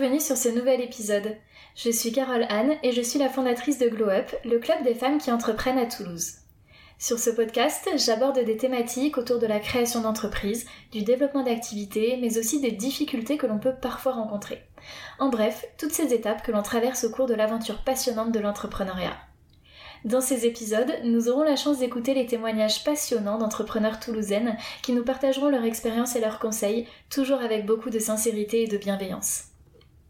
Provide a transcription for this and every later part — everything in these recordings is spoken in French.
bienvenue sur ce nouvel épisode. Je suis Carole Anne et je suis la fondatrice de Glow Up, le club des femmes qui entreprennent à Toulouse. Sur ce podcast, j'aborde des thématiques autour de la création d'entreprises, du développement d'activités, mais aussi des difficultés que l'on peut parfois rencontrer. En bref, toutes ces étapes que l'on traverse au cours de l'aventure passionnante de l'entrepreneuriat. Dans ces épisodes, nous aurons la chance d'écouter les témoignages passionnants d'entrepreneurs toulousaines qui nous partageront leur expérience et leurs conseils, toujours avec beaucoup de sincérité et de bienveillance.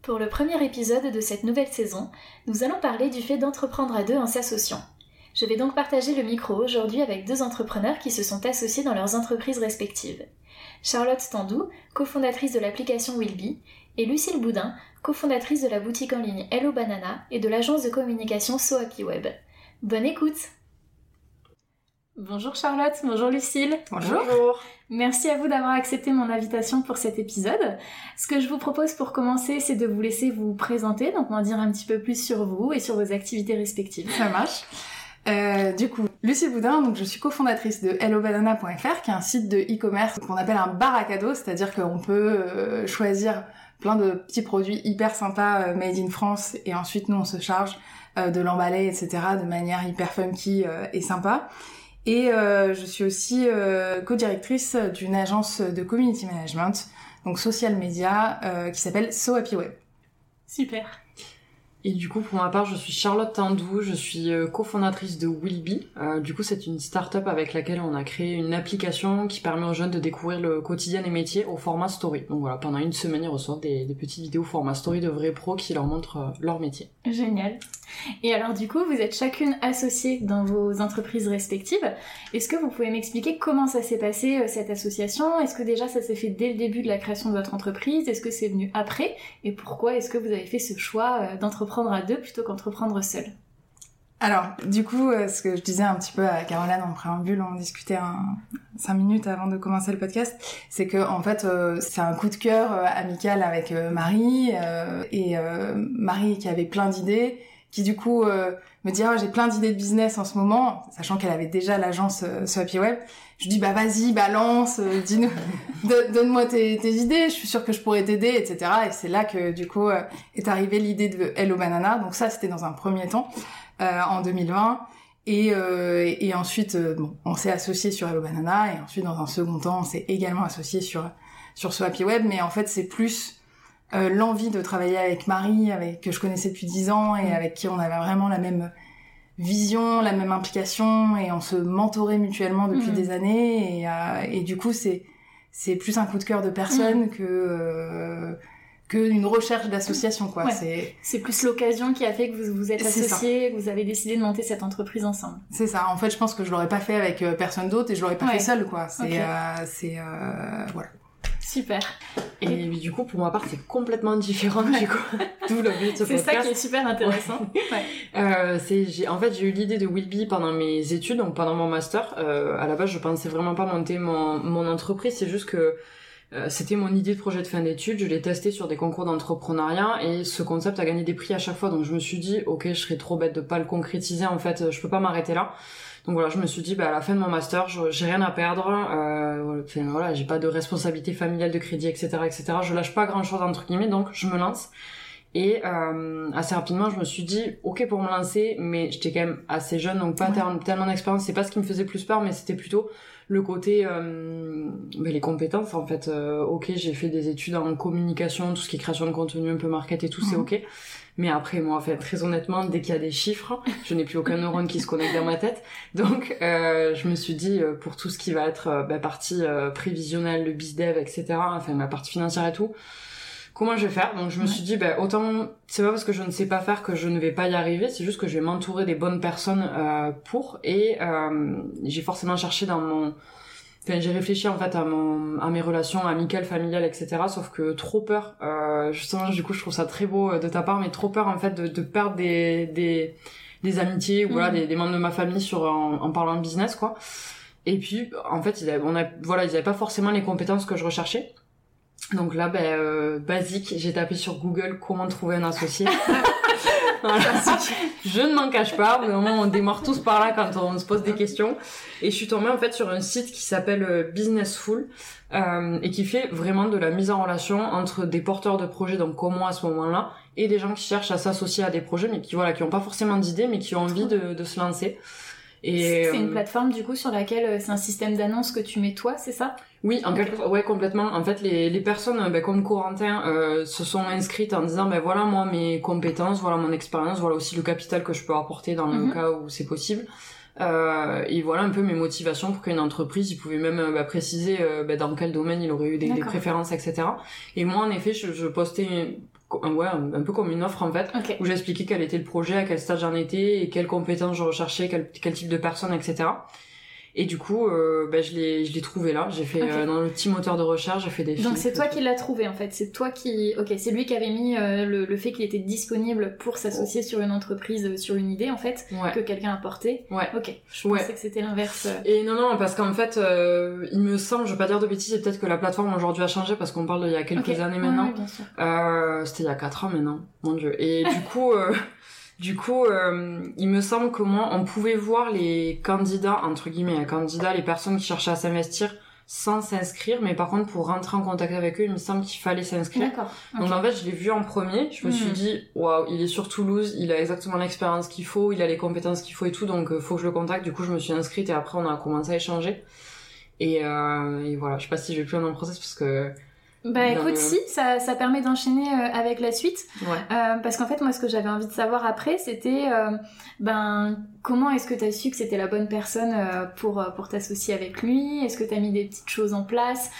Pour le premier épisode de cette nouvelle saison, nous allons parler du fait d'entreprendre à deux en s'associant. Je vais donc partager le micro aujourd'hui avec deux entrepreneurs qui se sont associés dans leurs entreprises respectives. Charlotte Tandou, cofondatrice de l'application Willby, et Lucille Boudin, cofondatrice de la boutique en ligne Hello Banana et de l'agence de communication So Happy Web. Bonne écoute Bonjour Charlotte, bonjour Lucille. Bonjour. Merci à vous d'avoir accepté mon invitation pour cet épisode. Ce que je vous propose pour commencer, c'est de vous laisser vous présenter, donc m'en dire un petit peu plus sur vous et sur vos activités respectives. Ça marche. Euh, du coup, Lucie Boudin, donc je suis cofondatrice de hellobanana.fr, qui est un site de e-commerce qu'on appelle un bar à cadeaux, c'est-à-dire qu'on peut euh, choisir plein de petits produits hyper sympas euh, made in France et ensuite nous on se charge euh, de l'emballer, etc. de manière hyper funky euh, et sympa. Et euh, je suis aussi co-directrice d'une agence de community management, donc social media, qui s'appelle So Happy Web. Super. Et du coup, pour ma part, je suis Charlotte Tandou, je suis euh, cofondatrice de Willby. Euh, du coup, c'est une start-up avec laquelle on a créé une application qui permet aux jeunes de découvrir le quotidien des métiers au format story. Donc voilà, pendant une semaine, ils reçoivent des, petites vidéos format story de vrais pros qui leur montrent euh, leur métier. Génial. Et alors du coup, vous êtes chacune associée dans vos entreprises respectives. Est-ce que vous pouvez m'expliquer comment ça s'est passé euh, cette association? Est-ce que déjà ça s'est fait dès le début de la création de votre entreprise? Est-ce que c'est venu après? Et pourquoi est-ce que vous avez fait ce choix euh, à deux plutôt qu'entreprendre seul. Alors, du coup, euh, ce que je disais un petit peu à Caroline en préambule, on discutait cinq minutes avant de commencer le podcast, c'est que en fait, c'est un coup de cœur amical avec Marie et Marie qui avait plein d'idées qui du coup euh, me dit ah, j'ai plein d'idées de business en ce moment, sachant qu'elle avait déjà l'agence euh, sur Happy Web. Je dis bah vas-y balance, euh, dis-nous, donne-moi tes, tes, idées, je suis sûre que je pourrais t'aider, etc. Et c'est là que du coup euh, est arrivée l'idée de Hello Banana. Donc ça c'était dans un premier temps en 2020. Et, et ensuite, bon, on s'est associé sur Hello Banana, et ensuite dans un second temps, on s'est également associé sur sur ce Happy Web. Mais en fait, c'est plus euh, l'envie de travailler avec Marie, avec que je connaissais depuis dix ans et mm. avec qui on avait vraiment la même vision, la même implication et on se mentorait mutuellement depuis mm. des années et, euh, et du coup c'est c'est plus un coup de cœur de personne mm. que euh, qu'une recherche d'association quoi. C'est c'est plus l'occasion qui a fait que vous vous êtes associés, que vous avez décidé de monter cette entreprise ensemble. C'est ça. En fait, je pense que je l'aurais pas fait avec personne d'autre et je l'aurais pas fait seul quoi. C'est c'est voilà. Super. Et du coup, pour ma part, c'est complètement différent du coup. D'où le but de ce C'est ça qui est super intéressant. Ouais. Euh, c'est, j'ai, en fait, j'ai eu l'idée de Willby pendant mes études, donc pendant mon master. Euh, à la base, je pensais vraiment pas monter mon, mon entreprise. C'est juste que euh, c'était mon idée de projet de fin d'études. Je l'ai testé sur des concours d'entrepreneuriat et ce concept a gagné des prix à chaque fois. Donc je me suis dit, ok, je serais trop bête de pas le concrétiser. En fait, je peux pas m'arrêter là. Donc voilà, je me suis dit, bah, à la fin de mon master, j'ai rien à perdre. Euh, voilà, j'ai pas de responsabilité familiale, de crédit, etc., etc. Je lâche pas grand chose entre guillemets, donc je me lance. Et euh, assez rapidement, je me suis dit, ok pour me lancer, mais j'étais quand même assez jeune, donc pas tellement d'expérience. C'est pas ce qui me faisait plus peur, mais c'était plutôt le côté, euh, ben, les compétences en fait. Euh, ok, j'ai fait des études en communication, tout ce qui est création de contenu, un peu market et tout, c'est ok. Mais après, moi, en fait, très honnêtement, dès qu'il y a des chiffres, je n'ai plus aucun neurone qui se connecte dans ma tête. Donc, euh, je me suis dit, euh, pour tout ce qui va être euh, bah, partie euh, prévisionnelle, le bizdev, etc., enfin, ma partie financière et tout, comment je vais faire? Donc, je me suis dit, bah, autant, c'est pas parce que je ne sais pas faire que je ne vais pas y arriver, c'est juste que je vais m'entourer des bonnes personnes euh, pour. Et j'ai forcément cherché dans mon Enfin, j'ai réfléchi en fait à, mon, à mes relations amicales, familiales, etc. Sauf que trop peur, euh, justement, du coup, je trouve ça très beau euh, de ta part, mais trop peur en fait de, de perdre des, des, des amitiés ou voilà mm. des, des, membres de ma famille sur en, en, parlant de business, quoi. Et puis, en fait, ils avaient, on a, voilà, ils avaient pas forcément les compétences que je recherchais. Donc là, ben, euh, basique, j'ai tapé sur Google comment trouver un associé. je ne m'en cache pas. Vraiment, on démarre tous par là quand on se pose des questions. Et je suis tombée en fait sur un site qui s'appelle euh, Businessful euh, et qui fait vraiment de la mise en relation entre des porteurs de projets, donc comme moi à ce moment-là, et des gens qui cherchent à s'associer à des projets, mais qui voilà, qui ont pas forcément d'idées, mais qui ont envie de, de se lancer. Et c'est une euh, plateforme du coup sur laquelle euh, c'est un système d'annonce que tu mets toi, c'est ça? Oui, en quelque... ouais complètement. En fait, les, les personnes ben, comme Corentin euh, se sont inscrites en disant ben voilà moi mes compétences, voilà mon expérience, voilà aussi le capital que je peux apporter dans le mhm. cas où c'est possible. Euh, et voilà un peu mes motivations pour qu'une entreprise, il pouvait même ben, préciser ben, dans quel domaine il aurait eu des, des, préférences, etc. Et moi, en effet, je, je postais ouais, un peu comme une offre en fait, où j'expliquais quel était le projet, à quel stade j'en étais et quelles compétences je recherchais, quel, quel type de personne, etc. Et du coup, euh, bah, je l'ai, je l'ai trouvé là. J'ai fait euh, dans le petit moteur de recherche, j'ai fait des. Donc c'est toi qui l'as trouvé en fait. C'est toi qui, ok, c'est lui qui avait mis euh, le, le, fait qu'il était disponible pour s'associer sur une entreprise, euh, sur une idée en fait, que quelqu'un a porté. Ouais. Ok. Je pensais que c'était l'inverse. Et non non, parce qu'en fait, il me semble, je vais pas dire de bêtises, et peut-être que la plateforme aujourd'hui a changé parce qu'on parle d'il y a quelques années maintenant. Ouais, c'était il y a 4 ans maintenant, mon dieu. Et du coup. Du coup, euh, il me semble que moi, on pouvait voir les candidats, entre guillemets, les candidats, les personnes qui cherchaient à s'investir sans s'inscrire, mais par contre, pour rentrer en contact avec eux, il me semble qu'il fallait s'inscrire. D'accord. Donc en fait, je l'ai vu en premier, je me suis hmm. dit, waouh, il est sur Toulouse, il a exactement l'expérience qu'il faut, il a les compétences qu'il faut et tout, donc euh, faut que je le contacte. Du coup, je me suis inscrite et après, on a commencé à échanger. Et, euh, et voilà, je sais pas si je vais plus dans le process parce que bah écoute, si, ça, ça permet d'enchaîner euh, avec la suite. Ouais. Euh, parce qu'en fait, moi, ce que j'avais envie de savoir après, c'était euh, ben comment est-ce que tu as su que c'était la bonne personne euh, pour, euh, pour t'associer avec lui? Est-ce que tu as mis des petites choses en place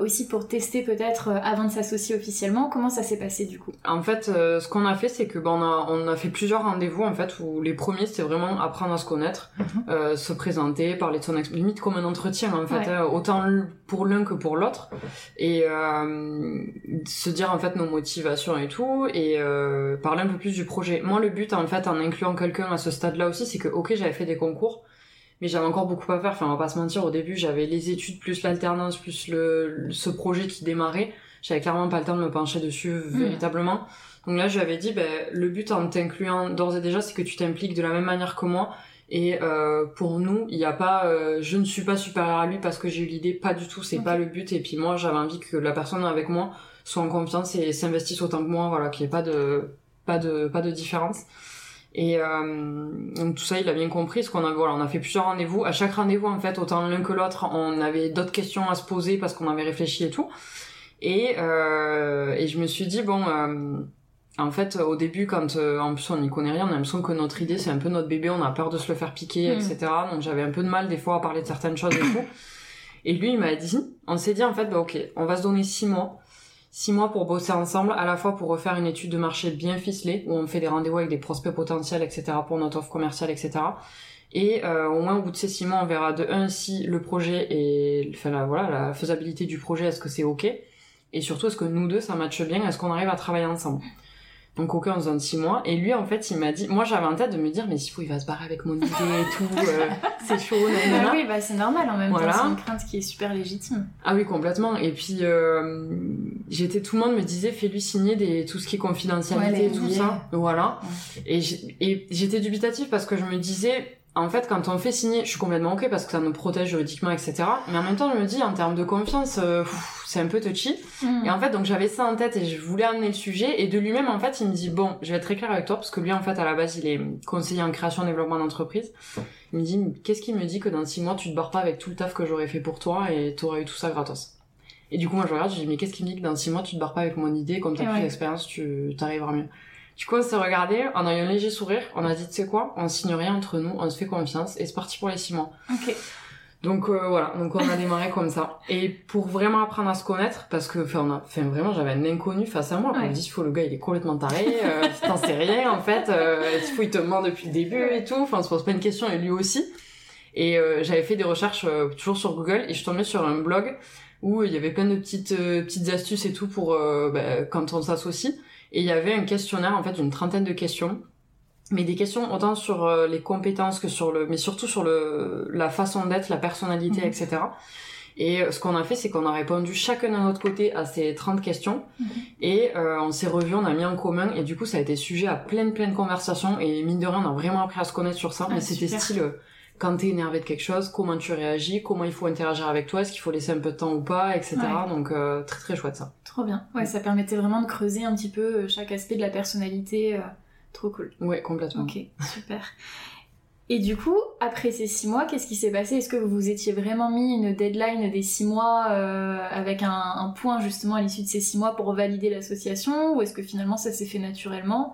aussi pour tester peut-être avant de s'associer officiellement? Comment ça s'est passé du coup? En fait, ce qu'on a fait, c'est que ben, on, a, on a fait plusieurs rendez-vous en fait où les premiers c'était vraiment apprendre à se connaître, mhm. se présenter, parler de son expérience, limite comme un entretien en fait, hein, autant pour l'un que pour l'autre. Et euh, se dire en fait nos motivations et tout et euh, parler un peu plus du projet. Moi le but en fait en incluant quelqu'un à ce stade-là aussi c'est que ok j'avais fait des concours mais j'avais encore beaucoup à faire. Enfin on va pas se mentir au début j'avais les études plus l'alternance plus le, ce projet qui démarrait. J'avais clairement pas le temps de me pencher dessus hmm. véritablement. Donc là je lui avais dit ben, le but en t'incluant d'ores et déjà c'est que tu t'impliques de la même manière que moi et euh, pour nous, il n'y a pas, euh, je ne suis pas supérieur à lui parce que j'ai eu l'idée, pas du tout, c'est pas le but. Et puis moi, j'avais envie que la personne avec moi soit en confiance et s'investisse autant que moi, voilà, qu'il n'y ait pas de, pas de, pas de différence. Et euh, donc tout ça, il a bien compris, parce qu'on a, voilà, on a fait plusieurs rendez-vous. À chaque rendez-vous, en fait, autant l'un que l'autre, on avait d'autres questions à se poser parce qu'on avait réfléchi et tout. Et, euh, et je me suis dit bon euh, en fait, au début, quand euh, en plus on n'y connaît rien, on a l'impression que notre idée c'est un peu notre bébé, on a peur de se le faire piquer, mm. etc. Donc j'avais un peu de mal des fois à parler de certaines choses et tout. Et lui, il m'a dit, on s'est dit en fait, bah ok, on va se donner six mois, six mois pour bosser ensemble, à la fois pour refaire une étude de marché bien ficelée, où on fait des rendez-vous avec des prospects potentiels, etc. pour notre offre commerciale, etc. Et euh, au moins au bout de ces six mois, on verra de un si le projet et enfin voilà la faisabilité du projet, est-ce que c'est ok, et surtout est-ce que nous deux ça matche bien, est-ce qu'on arrive à travailler ensemble? Donc aucun en zone 6 mois. Et lui, en fait, il m'a dit... Moi, j'avais en tête de me dire, mais s'il faut, il va se barrer avec mon idée et tout. Euh, c'est chaud. Bah oui, bah c'est normal en même temps. C'est une crainte qui est super légitime. Ah oui, complètement. Et puis, euh, j'étais... Tout le monde me disait, fais-lui signer des... tout ce qui est confidentialité, tout ça. Voilà. Et j'étais dubitative parce que je me disais en fait, quand on fait signer, je suis complètement ok parce que ça nous protège juridiquement, etc. Mais en même temps, je me dis, en termes de confiance, euh, c'est un peu touchy. Mm. Et en fait, donc j'avais ça en tête et je voulais amener le sujet. Et de lui-même, en fait, il me dit, bon, je vais être très clair avec toi parce que lui, en fait, à la base, il est conseiller en création et développement d'entreprise. Il me dit, qu'est-ce qui me dit que dans six mois, tu te barres pas avec tout le taf que j'aurais fait pour toi et t'aurais eu tout ça gratos? Et du coup, moi, je regarde, je dis, mais qu'est-ce qui me dit que dans six mois, tu te barres pas avec mon idée, comme t'as plus d'expérience, tu t'arriveras mieux? Du coup, on s'est regardé, on a eu un léger sourire, on a dit, tu sais quoi, on signe rien entre nous, on se fait confiance, et c'est parti pour les six mois. Ok. Donc euh, voilà, donc on a démarré comme ça. Et pour vraiment apprendre à se connaître, parce que enfin, on a, enfin vraiment j'avais un inconnu face à moi. Ouais. On me dit, il faut le gars il est complètement taré, euh, t'en sais rien en fait. Euh, il faut il te ment depuis le début et tout. Enfin on se pose pas une question et lui aussi. Et euh, j'avais fait des recherches euh, toujours sur Google et je tombais sur un blog où il y avait plein de petites petites astuces et tout pour bah, quand on s'associe. Et il y avait un questionnaire, en fait, d'une trentaine de questions. Mais des questions autant sur euh, les compétences que sur le, mais surtout sur le, la façon d'être, la personnalité, mhm. etc. Et ce qu'on a fait, c'est qu'on a répondu chacun de notre côté à ces 30 questions. Mhm. Et on s'est revus, on a mis en commun. Et du coup, ça a été sujet à plein, plein de conversations. Et mine de rien, on a vraiment appris à se connaître sur ça. Ah, mais c'était style, euh, quand t'es énervé de quelque chose, comment tu réagis, comment il faut interagir avec toi, est-ce qu'il faut laisser un peu de temps ou pas, etc. Ouais. Donc, euh, très, très chouette ça. Trop bien. Ouais, ça permettait vraiment de creuser un petit peu euh, chaque aspect de la personnalité. euh, trop cool. Ouais, complètement. Ok, super. Et du coup, après ces six mois, qu'est-ce qui s'est passé? Est-ce que vous vous étiez vraiment mis une deadline des six mois euh, avec un, un point justement à l'issue de ces six mois pour valider l'association? Ou est-ce que finalement ça s'est fait naturellement?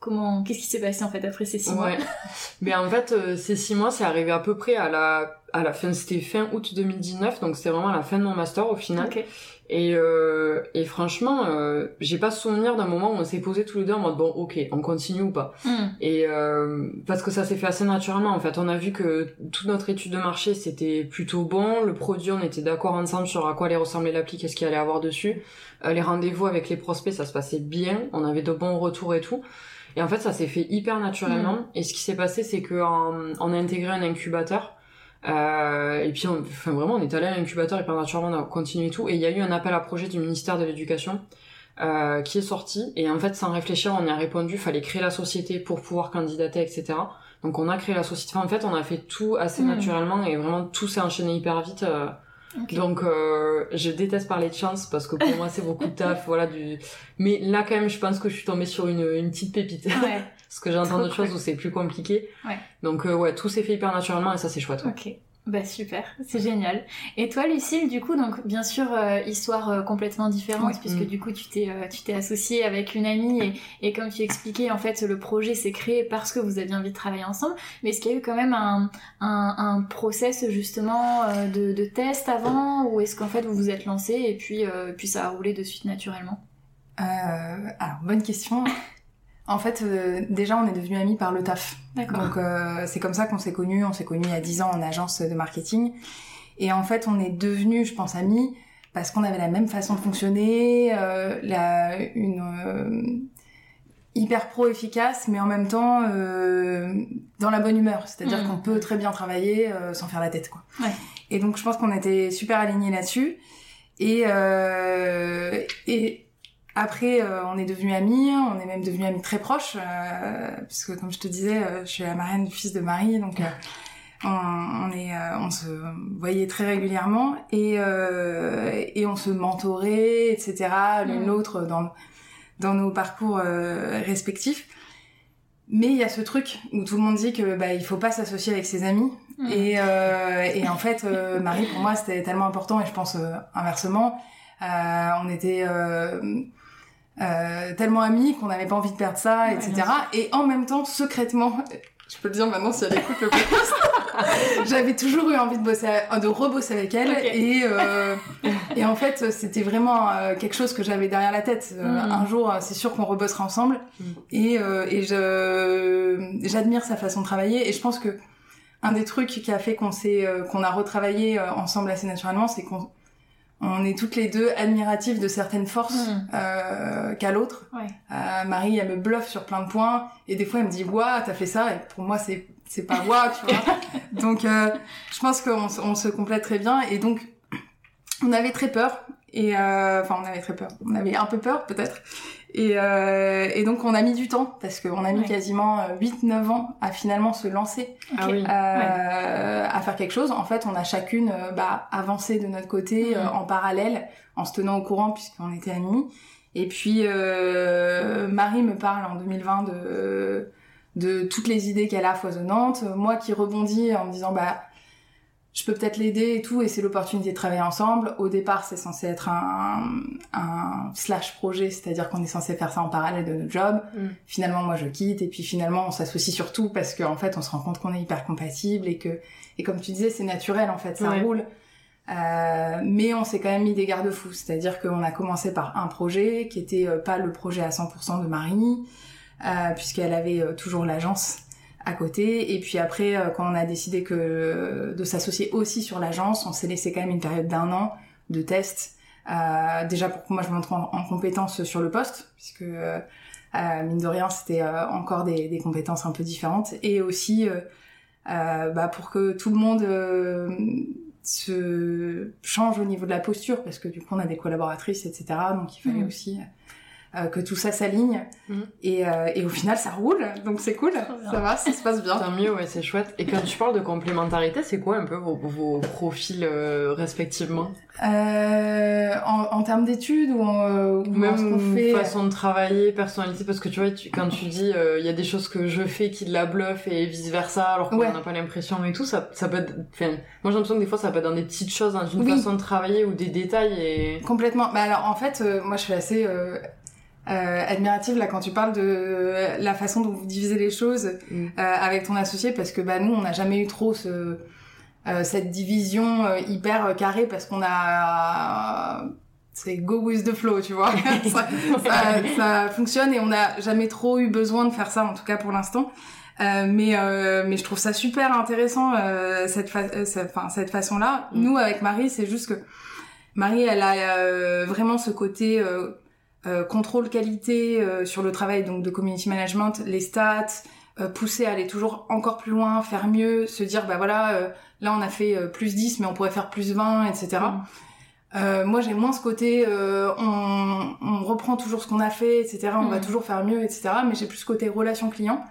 Comment Qu'est-ce qui s'est passé en fait après ces six mois? Ouais. Mais en fait, euh, ces six mois, c'est arrivé à peu près à la, à la fin, c'était fin août 2019, donc c'était vraiment à la fin de mon master au final. Ok. Et, euh, et franchement, euh, j'ai pas souvenir d'un moment où on s'est posé tous les deux en mode bon, ok, on continue ou pas. Hmm. Et euh, parce que ça s'est fait assez naturellement en fait. On a vu que toute notre étude de marché c'était plutôt bon. Le produit, on était d'accord ensemble sur à quoi allait ressembler l'appli, qu'est-ce qu'il allait avoir dessus. Euh, les rendez-vous avec les prospects, ça se passait bien. On avait de bons retours et tout. Et en fait, ça s'est fait hyper naturellement. Et ce qui s'est passé, c'est que en- on a intégré un incubateur. Euh, et puis, on, enfin, vraiment, on est allé à l'incubateur hyper naturellement, on a continué et tout. Et il y a eu un appel à projet du ministère de l'Éducation euh, qui est sorti. Et en fait, sans réfléchir, on y a répondu. Fallait créer la société pour pouvoir candidater, etc. Donc, on a créé la société. Enfin, en fait, on a fait tout assez Mm. naturellement et vraiment tout s'est enchaîné hyper vite. euh. Donc, euh, je déteste parler de chance parce que pour moi, c'est beaucoup de taf, voilà. Du... Mais là, quand même, je pense que je suis tombée sur une, une petite pépite. Ouais. Parce que j'entends d'autres cool. choses où c'est plus compliqué. Ouais. Donc, euh, ouais, tout s'est fait hyper naturellement et ça, c'est chouette. ouais. Ok. Bah super, c'est génial. Et toi Lucille, du coup, donc bien sûr euh, histoire euh, complètement différente puisque Mm. du coup tu t'es euh, tu t'es associée avec une amie et, et comme tu expliquais en fait le projet s'est créé parce que vous aviez envie de travailler ensemble. Mais est-ce qu'il y a eu quand même un un, un process justement de, de test avant ou est-ce qu'en fait vous vous êtes lancé et puis puis ça a roulé de suite naturellement? Euh, alors, bonne question. En fait, euh, déjà, on est devenus amis par le taf. D'accord. Donc, euh, c'est comme ça qu'on s'est connus. On s'est connus il y a 10 ans en agence de marketing. Et en fait, on est devenus, je pense, amis parce qu'on avait la même façon de fonctionner, euh, la, une hyper pro efficace, mais en même temps dans la bonne humeur. C'est-à-dire Mhm. qu'on peut très bien travailler sans faire la tête, quoi. Ouais. Et donc, je pense qu'on était super alignés là-dessus. Et, et après, euh, on est devenus amis, on est même devenus amis très proches, euh, puisque comme je te disais, euh, je suis la marraine du fils de Marie, donc euh, on, on est, euh, on se voyait très régulièrement et euh, et on se mentorait, etc. L'une l'autre dans dans nos parcours euh, respectifs. Mais il y a ce truc où tout le monde dit que bah il faut pas s'associer avec ses amis Mm. et, euh, et en fait, euh, Marie, pour moi, c'était tellement important, et je pense inversement, euh, on était euh, tellement amis qu'on n'avait pas envie de perdre ça, etc. Et en même temps, secrètement, je peux le dire maintenant si elle écoute le podcast, j'avais toujours eu envie de bosser, de rebosser avec elle, et euh, et en fait, c'était vraiment euh, quelque chose que j'avais derrière la tête. Euh, Mm. Un jour, c'est sûr qu'on rebossera ensemble, Mm. et euh, et je j'admire sa façon de travailler, et je pense que un des trucs qui a fait qu'on s'est euh, qu'on a retravaillé ensemble assez naturellement, c'est qu'on on est toutes les deux admiratives de certaines forces Mm. euh, qu'à l'autre. Ouais. Euh, Marie, elle me bluffe sur plein de points et des fois elle me dit "Waouh, t'as fait ça" et pour moi c'est c'est pas waouh, tu vois. donc euh, je pense qu'on se- on se complète très bien et donc on avait très peur et euh, enfin on avait très peur, on avait un peu peur peut-être et, euh, et donc on a mis du temps parce qu'on a mis Ouais. quasiment 8-9 ans à finalement se lancer Ah euh, à faire quelque chose. En fait, on a chacune euh, bah, avancé de notre côté euh, en parallèle, en se tenant au courant puisqu'on était amis. Et puis euh, Marie me parle en 2020 de de toutes les idées qu'elle a foisonnantes. Moi qui rebondis en me disant bah je peux peut-être l'aider et tout, et c'est l'opportunité de travailler ensemble. Au départ, c'est censé être un, un slash projet, c'est-à-dire qu'on est censé faire ça en parallèle de notre job. Mm. Finalement, moi, je quitte, et puis finalement, on s'associe surtout parce qu'en fait, on se rend compte qu'on est hyper compatible et que, et comme tu disais, c'est naturel, en fait, ça Ouais. roule. Euh, mais on s'est quand même mis des garde-fous, c'est-à-dire qu'on a commencé par un projet qui était euh, pas le projet à 100% de Marie, euh, puisqu'elle avait euh, toujours l'agence à côté. Et puis après, euh, quand on a décidé que de s'associer aussi sur l'agence, on s'est laissé quand même une période d'un an de test. Euh, déjà pour que moi je montre en, en compétences sur le poste, puisque euh, euh, mine de rien c'était euh, encore des, des compétences un peu différentes, et aussi euh, euh, bah, pour que tout le monde euh, se change au niveau de la posture parce que du coup on a des collaboratrices etc donc il fallait Mhm. aussi euh, que tout ça s'aligne Mhm. et, euh, et au final ça roule donc c'est cool ça va ça se passe bien Tant mieux, ouais, c'est chouette. Et quand tu parles de complémentarité, c'est quoi un peu vos, vos profils euh, respectivement euh, en, en termes d'études ou en, euh, ou en Même fait façon de travailler, personnalité, parce que tu vois, tu- quand tu dis euh, il y a des choses que je fais qui de la bluff et vice versa, alors qu'on Ouais. n'a pas l'impression et tout, ça, ça peut être. Enfin, moi j'ai l'impression que des fois ça peut être dans des petites choses, dans une Oui. façon de travailler ou des détails et. Complètement. Bah alors en fait, euh, moi je suis assez euh, admirative là quand tu parles de euh, la façon dont vous divisez les choses Mm. euh, avec ton associé parce que bah nous on n'a jamais eu trop ce euh, cette division euh, hyper euh, carrée parce qu'on a c'est go with the flow, tu vois. ça, ça, ça fonctionne et on n'a jamais trop eu besoin de faire ça, en tout cas pour l'instant. Euh, mais euh, mais je trouve ça super intéressant euh, cette fa- cette, enfin, cette façon-là. Mm. Nous avec Marie, c'est juste que Marie, elle a euh, vraiment ce côté euh, euh, contrôle qualité euh, sur le travail donc de community management, les stats, euh, pousser à aller toujours encore plus loin, faire mieux, se dire bah voilà, euh, là on a fait euh, plus 10 mais on pourrait faire plus 20, etc. Mm. Euh, moi j'ai moins ce côté euh, on, on reprend toujours ce qu'on a fait, etc. On va Mhm. toujours faire mieux, etc. Mais j'ai plus ce côté relation client.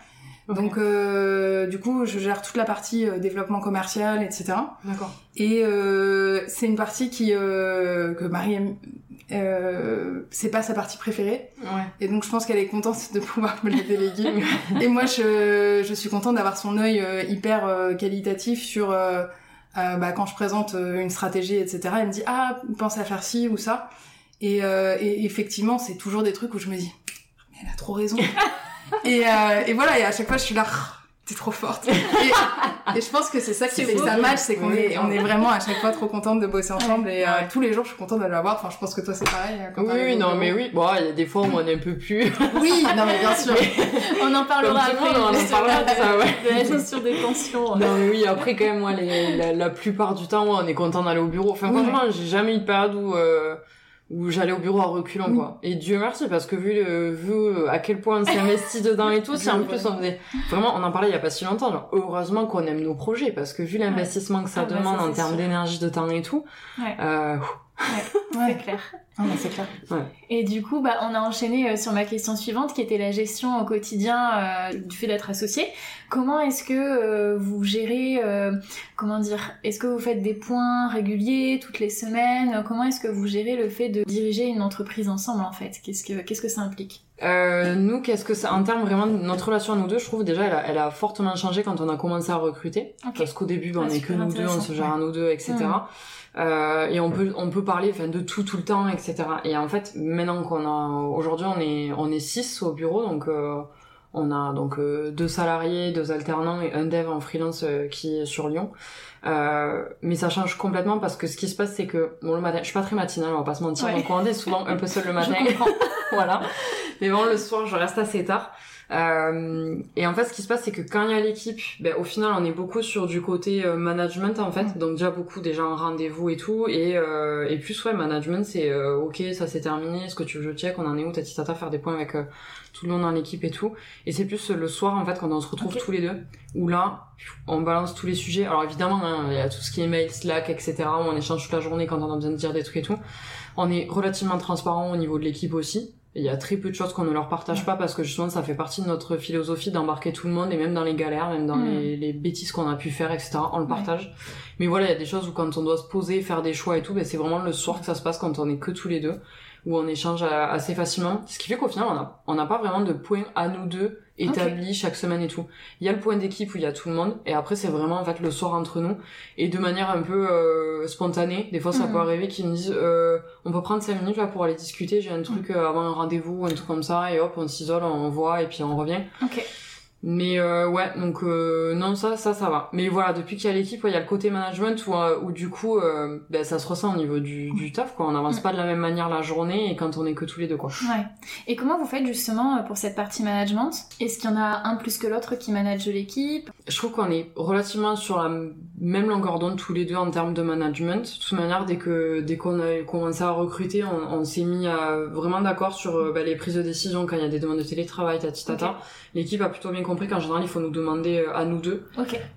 Ok. Donc euh, du coup je gère toute la partie euh, développement commercial, etc. D'accord. Et euh, c'est une partie qui euh, que Marie aime. Euh, c'est pas sa partie préférée. Ouais. et donc je pense qu'elle est contente de pouvoir me la déléguer. Et moi je, je suis contente d'avoir son œil euh, hyper euh, qualitatif sur euh, bah, quand je présente une stratégie etc elle me dit ah pense à faire ci ou ça. Et, euh, et effectivement c'est toujours des trucs où je me dis mais elle a trop raison. Et, euh, et voilà et à chaque fois je suis là t'es trop forte et, et je pense que c'est ça qui fait que ça match c'est qu'on Oui, est on est vraiment à chaque fois trop contente de bosser ensemble et euh, tous les jours je suis contente de l'avoir enfin je pense que toi c'est pareil euh, quand Oui, non, mais oui. Bon, il y a des fois où on est un peu plus. oui non mais bien sûr On en parlera Comme tout le après. monde, on en parlera de ça, ouais. de la gestion des tensions. Non mais oui, après quand même moi les, la, la plupart du temps ouais, on est content d'aller au bureau. Enfin Oui. franchement, j'ai jamais eu de période où euh, où j'allais au bureau à reculons Oui. quoi. Et Dieu merci parce que vu le, vu euh, à quel point on s'est investi dedans et tout, si en plus on faisait vraiment on en parlait il y a pas si longtemps, genre, heureusement qu'on aime nos projets parce que vu l'investissement que ça Ah, bah, demande ça, en c'est termes d'énergie, de temps et tout, Ouais. euh, C'est ouais. clair. non mais c'est clair. Et du coup, bah, on a enchaîné euh, sur ma question suivante, qui était la gestion au quotidien euh, du fait d'être associé. Comment est-ce que euh, vous gérez, euh, comment dire, est-ce que vous faites des points réguliers toutes les semaines? Comment est-ce que vous gérez le fait de diriger une entreprise ensemble en fait? Qu'est-ce que qu'est-ce que ça implique? Euh, nous, qu'est-ce que ça, en termes vraiment de notre relation à nous deux, je trouve déjà elle a, elle a fortement changé quand on a commencé à recruter. Parce qu'au début, ben, Ah, on est que nous deux, on se gère à nous deux, etc. Euh, et on peut, on peut parler, enfin, de tout, tout le temps, etc. Et en fait, maintenant qu'on a, aujourd'hui, on est, on est six au bureau, donc, euh, on a donc euh, deux salariés, deux alternants et un dev en freelance euh, qui est sur Lyon. Euh, mais ça change complètement parce que ce qui se passe, c'est que bon le matin, je suis pas très matinale, on va pas se mentir, Ouais. donc on est souvent un peu seul le matin. Voilà. Mais bon, le soir, je reste assez tard. Euh, et en fait, ce qui se passe, c'est que quand il y a l'équipe, ben, au final, on est beaucoup sur du côté euh, management, en fait. Mm. Donc déjà beaucoup déjà en rendez-vous et tout. Et, euh, et plus, ouais, management, c'est euh, ok, ça c'est terminé. Est-ce que tu veux que je check? On en est où? Tati tata, faire des points avec euh, tout le monde dans l'équipe et tout. Et c'est plus le soir, en fait, quand on se retrouve tous les deux, où là, on balance tous les sujets. Alors évidemment, hein, il y a tout ce qui est mail, Slack, etc. Où on échange toute la journée quand on a besoin de dire des trucs et tout. On est relativement transparent au niveau de l'équipe aussi. Il y a très peu de choses qu'on ne leur partage pas parce que justement ça fait partie de notre philosophie d'embarquer tout le monde et même dans les galères, même dans Mm. les, les bêtises qu'on a pu faire, etc. On le Ouais. partage. Mais voilà, il y a des choses où quand on doit se poser, faire des choix et tout, ben c'est vraiment le soir que ça se passe quand on est que tous les deux, où on échange euh, assez facilement. Ce qui fait qu'au final on a on n'a pas vraiment de point à nous deux établi chaque semaine et tout. Il y a le point d'équipe où il y a tout le monde et après c'est vraiment en fait le soir entre nous et de manière un peu euh, spontanée. Des fois ça Mhm. peut arriver qu'ils me disent euh, on peut prendre 5 minutes là pour aller discuter, j'ai un truc euh, avant un rendez-vous, un truc comme ça et hop on s'isole, on voit et puis on revient. Ok. Mais euh, ouais, donc euh, non ça ça ça va. Mais voilà, depuis qu'il y a l'équipe, ouais, il y a le côté management où, euh, où du coup ben, ça se ressent au niveau du, du taf quoi. On n'avance pas de la même manière la journée et quand on est que tous les deux quoi. Ouais. Et comment vous faites justement euh, pour cette partie management? Est-ce qu'il y en a un plus que l'autre qui manage l'équipe? Je trouve qu'on est relativement sur la même longueur d'onde tous les deux en termes de management. De toute manière, dès que dès qu'on a commencé à recruter, on, on s'est mis à, vraiment d'accord sur bah, les prises de décision quand il y a des demandes de télétravail, tati tata. L'équipe a plutôt bien compris qu'en général, il faut nous demander euh, à nous deux.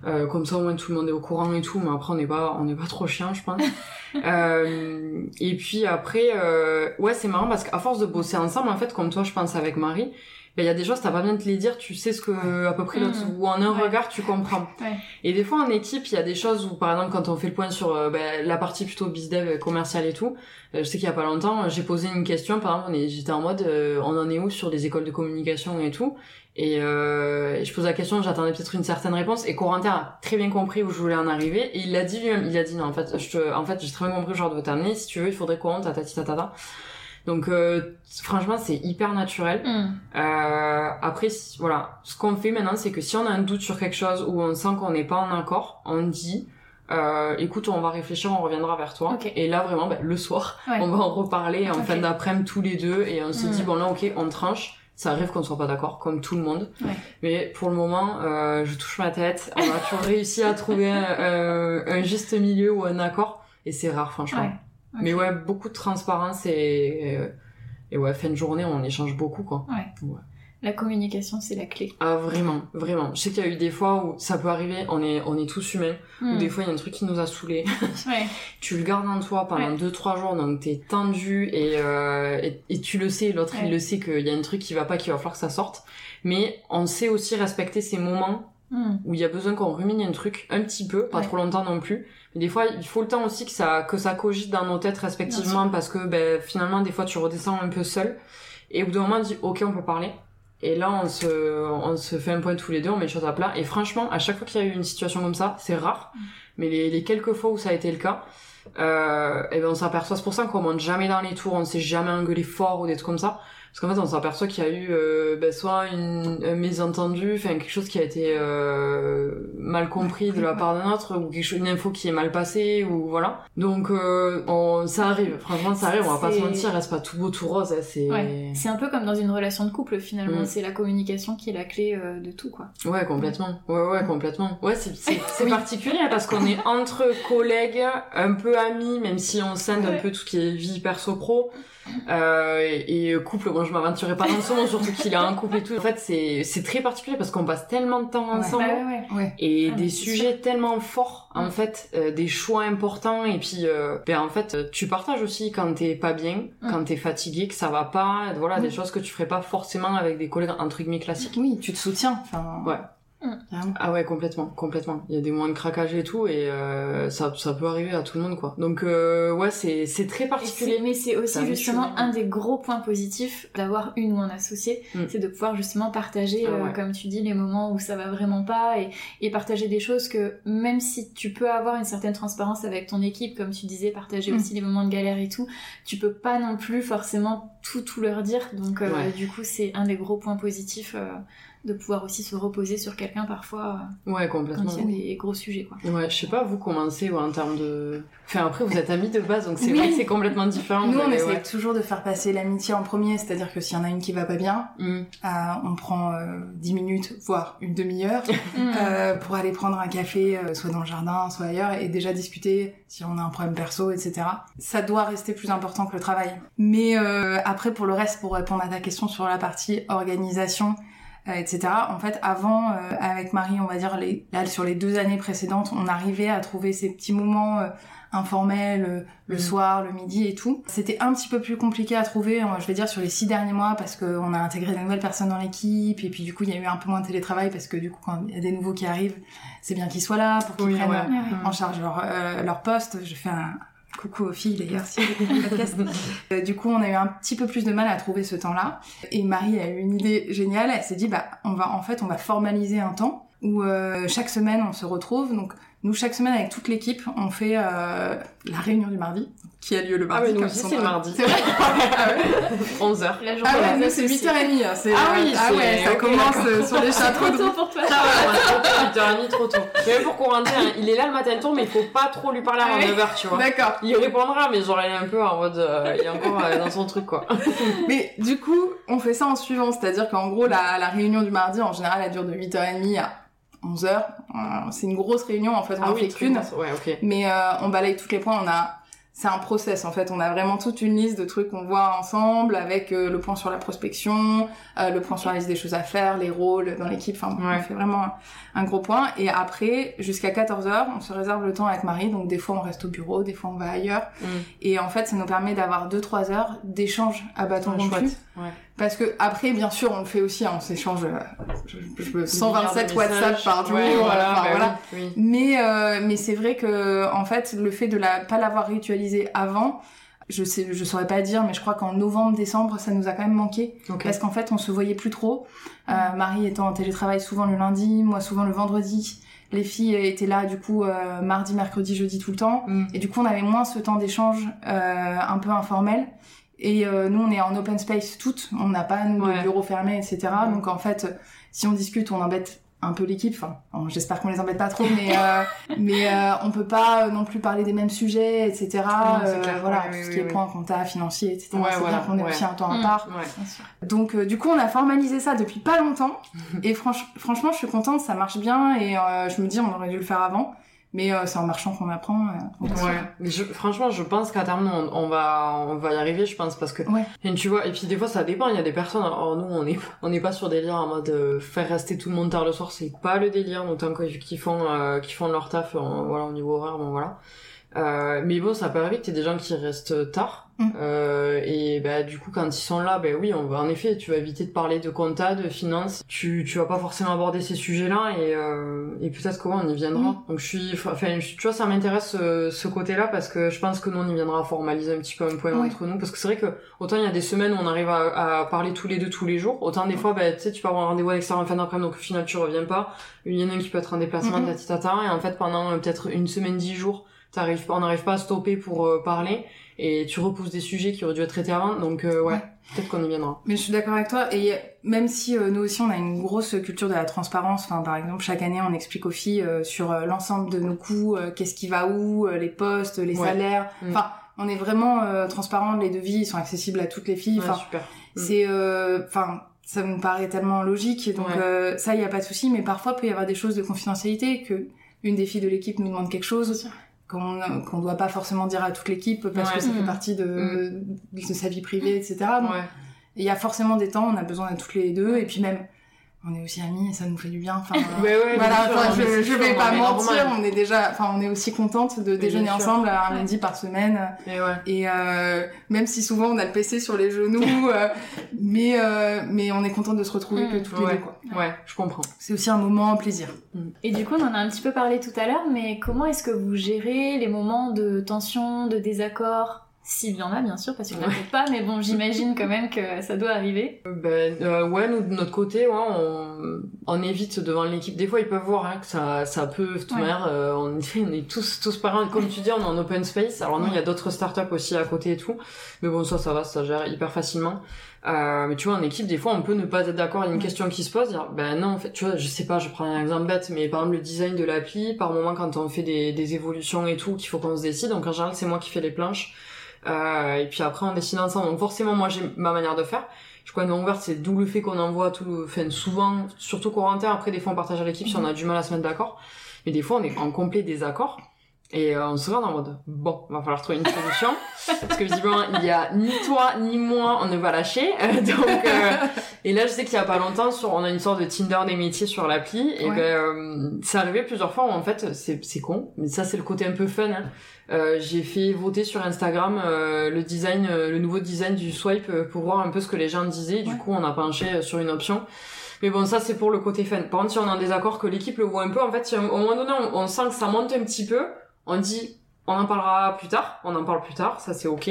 Euh, comme ça, au moins tout le monde est au courant et tout. Mais après, on n'est pas on n'est pas trop chiant, je pense. euh, et puis après, ouais, c'est marrant parce qu'à force de bosser ensemble, en fait, comme toi, je pense avec Marie ben, il y a des choses, t'as pas bien de te les dire, tu sais ce que, à peu près l'autre, Mmh. ou en un Ouais. regard, tu comprends. Ouais. Et des fois, en équipe, il y a des choses où, par exemple, quand on fait le point sur euh, ben, la partie plutôt bizdev, commerciale et tout, euh, je sais qu'il y a pas longtemps, j'ai posé une question, par exemple, j'étais en mode, euh, on en est où sur les écoles de communication et tout, et, euh, et je pose la question, j'attendais peut-être une certaine réponse, et Corentin a très bien compris où je voulais en arriver, et il l'a dit lui-même, il a dit non, en fait, je te, en fait, j'ai très bien compris où je dois t'amener, si tu veux, il faudrait qu'on, tatati tatata. Donc, euh, franchement, c'est hyper naturel. Hmm. Euh, après, voilà, ce qu'on fait maintenant, c'est que si on a un doute sur quelque chose ou on sent qu'on n'est pas en accord, on dit, euh, écoute, on va réfléchir, on reviendra vers toi. Et là, vraiment, ben, le soir, Ouais. on va en reparler en fin d'après-midi tous les deux et on se Mm. dit, bon là, ok, on tranche. Ça arrive qu'on soit pas d'accord, comme tout le monde. Ouais. Mais pour le moment, euh, je touche ma tête. On a toujours réussi à trouver un, un- un juste milieu ou un accord. Et c'est rare, franchement. Ouais. Mais ouais, beaucoup de transparence et, et ouais, fin de journée, on échange beaucoup, quoi. La communication, c'est la clé. Ah vraiment, vraiment. Je sais qu'il y a eu des fois où ça peut arriver, on est, on est tous humains, Hmm. ou des fois il y a un truc qui nous a saoulés. Ouais. tu le gardes en toi pendant Ouais. deux trois jours, donc t'es tendu et, euh, et, et tu le sais, l'autre Ouais. il le sait qu'il y a un truc qui va pas, qu'il va falloir que ça sorte. Mais on sait aussi respecter ces moments Hmm. où il y a besoin qu'on rumine un truc un petit peu, pas Ouais. trop longtemps non plus. Mais des fois, il faut le temps aussi que ça, que ça cogite dans nos têtes respectivement parce que ben, finalement, des fois, tu redescends un peu seul. Et au bout d'un moment, on dit, ok, on peut parler. Et là, on se, on se fait un point tous les deux, on met les choses à plat. Et franchement, à chaque fois qu'il y a eu une situation comme ça, c'est rare. Mm. Mais les, les quelques fois où ça a été le cas, euh, et ben on s'aperçoit, c'est pour ça qu'on monte jamais dans les tours, on ne s'est jamais engueulé fort ou des trucs comme ça. Parce qu'en fait, on s'aperçoit qu'il y a eu euh, ben, soit une, un mésentendu, enfin quelque chose qui a été euh, mal compris de la part d'un autre, ou quelque chose, une info qui est mal passée, ou voilà. Donc euh, on, ça arrive, franchement ça arrive, on va pas se C'est- mentir, reste pas tout beau tout rose, hein, c'est... Ouais. C'est un peu comme dans une relation de couple finalement. Mm. C'est la communication qui est la clé euh, de tout quoi. Ouais, complètement. Ouais, ouais, complètement. Ouais, c'est, c'est, c'est particulier hein, parce qu'on est entre collègues, un peu amis, même si on scinde un Ouais. peu tout ce qui est vie perso-pro. Euh, et, et couple, moi je m'aventurais pas dans ce monde, surtout qu'il a un couple et tout. En fait, c'est, c'est très particulier parce qu'on passe tellement de temps ensemble. Bah ouais, ouais. Ouais. Et Ah, des sujets tellement forts, en fait, euh, des choix importants, et puis, euh, ben, en fait, tu partages aussi quand t'es pas bien, quand t'es fatigué, que ça va pas, voilà, des choses que tu ferais pas forcément avec des collègues, entre guillemets, classiques. Oui, tu te soutiens. Enfin, Ouais. Carrément. Ah ouais, complètement, complètement. Il y a des moments de craquage et tout, et euh, ça, ça peut arriver à tout le monde, quoi. Donc, euh, ouais, c'est, c'est très particulier. Mais c'est aussi Ça justement un des gros points positifs d'avoir une ou un associé, Mm. c'est de pouvoir justement partager, Ah euh, comme tu dis, les moments où ça va vraiment pas et, et partager des choses que même si tu peux avoir une certaine transparence avec ton équipe, comme tu disais, partager Mm. aussi les moments de galère et tout, tu peux pas non plus forcément tout tout leur dire. Donc euh, Ouais. du coup, c'est un des gros points positifs euh, de pouvoir aussi se reposer sur quelqu'un parfois euh, Ouais, quand complètement. il y a des gros sujets quoi. Ouais, je sais pas, vous commencez ouais, en termes de... Enfin, après, vous êtes amis de base, donc c'est Oui. vrai que c'est complètement différent. Nous, on essaie ouais. toujours de faire passer l'amitié en premier, c'est-à-dire que s'il y en a une qui va pas bien, Mm. euh, on prend euh, 10 minutes, voire une demi-heure, Mm. euh, pour aller prendre un café, euh, soit dans le jardin, soit ailleurs, et déjà discuter si on a un problème perso, etc. Ça doit rester plus important que le travail. Mais euh, après, pour le reste, pour répondre à ta question sur la partie organisation, etc. En fait, avant, euh, avec Marie, on va dire, les, là, sur les deux années précédentes, on arrivait à trouver ces petits moments euh, informels, euh, le Mm. soir, le midi et tout. C'était un petit peu plus compliqué à trouver, euh, je vais dire, sur les six derniers mois, parce qu'on a intégré de nouvelles personnes dans l'équipe, et puis du coup, il y a eu un peu moins de télétravail, parce que du coup, quand il y a des nouveaux qui arrivent, c'est bien qu'ils soient là, pour qu'ils Oui, prennent ouais. euh, en charge leur, euh, leur poste. Je fais un coucou aux filles d'ailleurs si elles écoutent le podcast. Euh, du coup, on a eu un petit peu plus de mal à trouver ce temps-là. Et Marie a eu une idée géniale. Elle s'est dit, bah, on va, en fait, on va formaliser un temps où euh, chaque semaine on se retrouve. Donc, nous, chaque semaine avec toute l'équipe, on fait euh, la réunion du mardi, qui a lieu le Ah, mardi. mais nous aussi, son c'est le mardi. C'est vrai Ah ouais 11h. La journée Ah ouais, c'est associés. 8h30. hein, c'est- Ah oui, ah c'est- ouais, ça commence euh, sur les C'est chapeaux trop tôt pour toi. Ah ouais, ouais, trop tôt, 8h30, trop tôt. Même pour Corentin, hein, il est là le matin tôt, mais il faut pas trop lui parler avant Ah ouais. 9h, tu vois. D'accord. Il répondra, mais genre, il est un peu en mode, euh, il est encore euh, dans son truc, quoi. Mais du coup, on fait ça en suivant, c'est-à-dire qu'en gros, la, la réunion du mardi, en général, elle dure de 8h30 à 11 heures. Euh, c'est une grosse réunion, en fait, on Ah en oui, fait qu'une. Ouais. Mais euh, on balaye tous les points, on a... C'est un process en fait, on a vraiment toute une liste de trucs qu'on voit ensemble avec euh, le point sur la prospection, euh, le point sur la liste des choses à faire, les rôles dans l'équipe, enfin Ouais. on fait vraiment un, un gros point. Et après, jusqu'à 14h, on se réserve le temps avec Marie, donc des fois on reste au bureau, des fois on va ailleurs. Mm. Et en fait, ça nous permet d'avoir 2-3 heures d'échange à bâton Ouais, rompu. Ouais. Parce que après, bien sûr, on le fait aussi, hein, on s'échange euh, je- je- je- 127 Des WhatsApp par jour, Ouais, voilà, bah voilà. oui, oui. Mais euh, mais c'est vrai que en fait le fait de la pas l'avoir ritualisé avant, je sais je saurais pas dire mais je crois qu'en novembre décembre ça nous a quand même manqué parce qu'en fait on se voyait plus trop. Euh, Marie étant en télétravail souvent le lundi, moi souvent le vendredi. Les filles étaient là du coup euh, mardi, mercredi, jeudi tout le temps Mm. et du coup on avait moins ce temps d'échange euh, un peu informel. Et euh, nous on est en open space toutes, on n'a pas nous Ouais. de bureau fermé etc. Donc en fait si on discute on embête un peu l'équipe. Enfin, bon, j'espère qu'on les embête pas trop, mais euh, mais euh, on peut pas euh, non plus parler des mêmes sujets, etc. Non, Euh, clair. voilà, Ouais, tout oui, ce oui, qui est oui. point compta, financier, etc. Ouais, c'est voilà, bien qu'on ait ouais. aussi un temps à Mm. part. Donc euh, du coup, on a formalisé ça depuis pas longtemps. et franch- franchement, je suis contente, ça marche bien. Et euh, je me dis, on aurait dû le faire avant. Mais euh, c'est en marchant qu'on apprend. euh, Ouais, mais je, franchement, je pense qu'à terme, on, on va, on va y arriver, je pense, parce que, Ouais. et tu vois, et puis des fois, ça dépend, il y a des personnes, alors nous, on est, on n'est pas sur délire en mode euh, faire rester tout le monde tard le soir, c'est pas le délire, autant qu'ils font, euh, qu'ils font leur taf, en- voilà, au niveau horaire, bon, voilà. Euh, mais bon, ça peut arriver que t'aies des gens qui restent tard. Mm. Euh, et bah du coup quand ils sont là, ben oui, on va en effet, tu vas éviter de parler de compta, de finance. Tu tu vas pas forcément aborder ces sujets-là et euh, et peut-être que ouais, on y viendra. Mm. Donc je suis enfin tu vois ça m'intéresse euh, ce côté-là parce que je pense que nous on y viendra formaliser un petit peu un point Ouais. entre nous parce que c'est vrai que autant il y a des semaines où on arrive à, à parler tous les deux tous les jours, autant des fois ben tu sais tu peux avoir un rendez-vous avec Sarah en fin d'après-midi donc au final tu reviens pas. Il y en a un qui peut être en déplacement Mhm. tati tata et en fait pendant euh, peut-être une semaine dix jours t'arrives pas on n'arrive pas à stopper pour euh, parler et tu repousses des sujets qui auraient dû être traités avant donc euh, ouais, Ouais. peut-être qu'on y viendra Mais je suis d'accord avec toi. Et même si euh, nous aussi on a une grosse culture de la transparence, enfin par exemple chaque année on explique aux filles euh, sur euh, l'ensemble de nos coûts, euh, qu'est-ce qui va où, euh, les postes, les Ouais. salaires. Mm. Enfin, on est vraiment euh, transparent. Les devis ils sont accessibles à toutes les filles. Ouais, Enfin, super Mm. c'est, euh, enfin, ça me paraît tellement logique. Donc Ouais. euh, ça, il y a pas de souci. Mais parfois, il peut y avoir des choses de confidentialité que une des filles de l'équipe nous demande quelque chose qu'on qu'on doit pas forcément dire à toute l'équipe parce Ouais. que ça fait Mhm. partie de, de sa vie privée, etc. Donc, ouais il y a forcément des temps, on a besoin d'être toutes les deux, et puis même, on est aussi amis, et ça nous fait du bien. Enfin, euh, Ouais, ouais, voilà, sûr, enfin, je, vais pas mentir, on est déjà, enfin, on est aussi contente de déjeuner ensemble un Ouais. lundi par semaine. Et ouais Et euh, même si souvent on a le PC sur les genoux, euh, mais euh, mais on est content de se retrouver que Mm. toutes les Ouais. deux. quoi. ouais je comprends C'est aussi un moment plaisir. Et du coup, on en a un petit peu parlé tout à l'heure, mais comment est-ce que vous gérez les moments de tension, de désaccord? S'il y en a, bien sûr, parce qu'il n'y en a Ouais. peut-être pas, mais bon, j'imagine quand même que ça doit arriver. Ben euh, ouais, nous de notre côté, ouais, on, on évite devant l'équipe. Des fois, ils peuvent voir hein, que ça, ça peut. De toute Ouais. manière, euh, on, on est tous, tous pareils. Comme tu dis, on est en open space. Alors non, il y a d'autres startups aussi à côté et tout. Mais bon, ça, ça va, ça gère hyper facilement. Euh, mais tu vois, en équipe, des fois, on peut ne pas être d'accord. Il y a une question qui se pose. Dire, ben non, en fait, tu vois, je sais pas, je prends un exemple bête, mais par exemple le design de l'appli, par moment, quand on fait des, des évolutions et tout, qu'il faut qu'on se décide. Donc en général, c'est moi qui fais les planches. Euh, et puis après, on décide ensemble. Donc forcément, moi, j'ai ma manière de faire. Je crois une ouverte, c'est d'où le fait qu'on envoie tout le, enfin, souvent, surtout Corentin, après, des fois, on partage à l'équipe si on a du mal à se mettre d'accord. Mais des fois, on est en complet désaccord. Et euh, on se regarde en mode, bon, va falloir trouver une solution. parce que visiblement, il y a ni toi, ni moi, on ne va lâcher. Euh, donc, euh, et là, je sais qu'il y a pas longtemps, sur, on a une sorte de Tinder des métiers sur l'appli. Et Ouais. ben, euh, c'est arrivé plusieurs fois où, en fait, c'est, c'est con. Mais ça, c'est le côté un peu fun, hein. Euh, j'ai fait voter sur Instagram euh, le design, le nouveau design du swipe pour voir un peu ce que les gens disaient. Du coup, on a penché sur une option. Mais bon, ça c'est pour le côté fun. Par contre, si on est en désaccord, que l'équipe le voit un peu, en fait, si à un- moment donné, on, on sent que ça monte un petit peu, on dit, on en parlera plus tard. On en parle plus tard, ça c'est ok.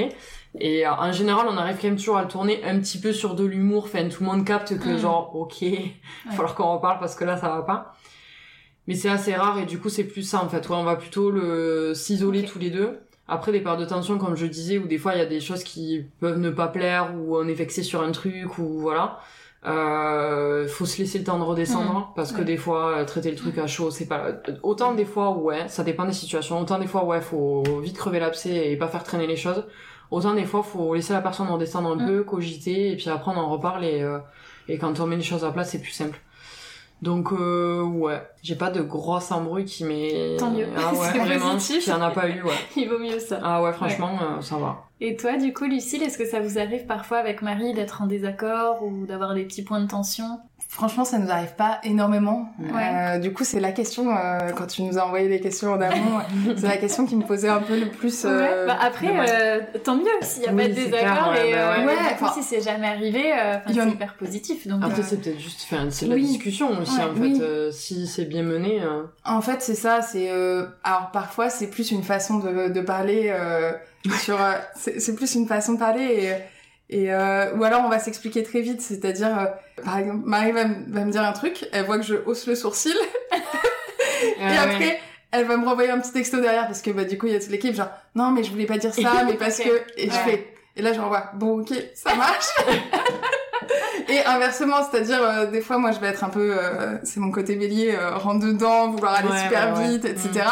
Et euh, en général, on arrive quand même toujours à le tourner un petit peu sur de l'humour. Enfin, tout le monde capte que Mm. genre, ok, il va falloir qu'on en parle parce que là, ça va pas. Mais c'est assez rare et du coup, c'est plus ça en fait. Ouais, on va plutôt le s'isoler tous les deux. Après, des périodes de tension, comme je disais, où des fois il y a des choses qui peuvent ne pas plaire, ou on est vexé sur un truc, ou voilà. Euh, faut se laisser le temps de redescendre, parce que des fois, euh, traiter le truc à chaud, c'est pas... Autant des fois, ouais, ça dépend des situations. Autant des fois, ouais, faut vite crever l'abcès et pas faire traîner les choses. Autant des fois, faut laisser la personne redescendre un Mm. peu, cogiter, et puis après on en reparle, et, euh, et quand on met les choses à plat, c'est plus simple. Donc euh, ouais, j'ai pas de grosse embrouille qui m'est. Tant mieux. Ah ouais, C'est vraiment, positif. qu'il y en a pas eu, ouais. Il vaut mieux ça. Ah ouais, franchement, euh, ça va. Et toi, du coup, Lucille, est-ce que ça vous arrive parfois avec Marie d'être en désaccord ou d'avoir des petits points de tension? Franchement, ça nous arrive pas énormément. Ouais. Euh, du coup, c'est la question, euh, quand tu nous as envoyé les questions en amont, c'est la question qui me posait un peu le plus. euh, Ouais, bah après, euh, tant mieux s'il n'y a Oui, pas de désaccord. clair, ouais, et bah euh, ouais. du coup, enfin, si c'est jamais arrivé, euh, c'est hyper positif. Donc, Après, euh, c'est peut-être juste, c'est la Oui. discussion aussi, Ouais, en fait. oui. euh, si c'est bien mené. euh, En fait, c'est ça. C'est euh, alors parfois c'est plus une façon de, de parler euh, sur. euh, c'est c'est plus une façon de parler et. Et euh, ou alors on va s'expliquer très vite, c'est-à-dire, euh, par exemple, Marie va, me- va me dire un truc, elle voit que je hausse le sourcil, et ouais. après elle va me renvoyer un petit texto derrière parce que bah du coup il y a toute l'équipe genre non mais je voulais pas dire ça, mais parce que et je fais et là je renvoie bon ok ça marche. et inversement, c'est-à-dire euh, des fois moi je vais être un peu, euh, c'est mon côté bélier, euh, rentre dedans, vouloir aller super vite, etc.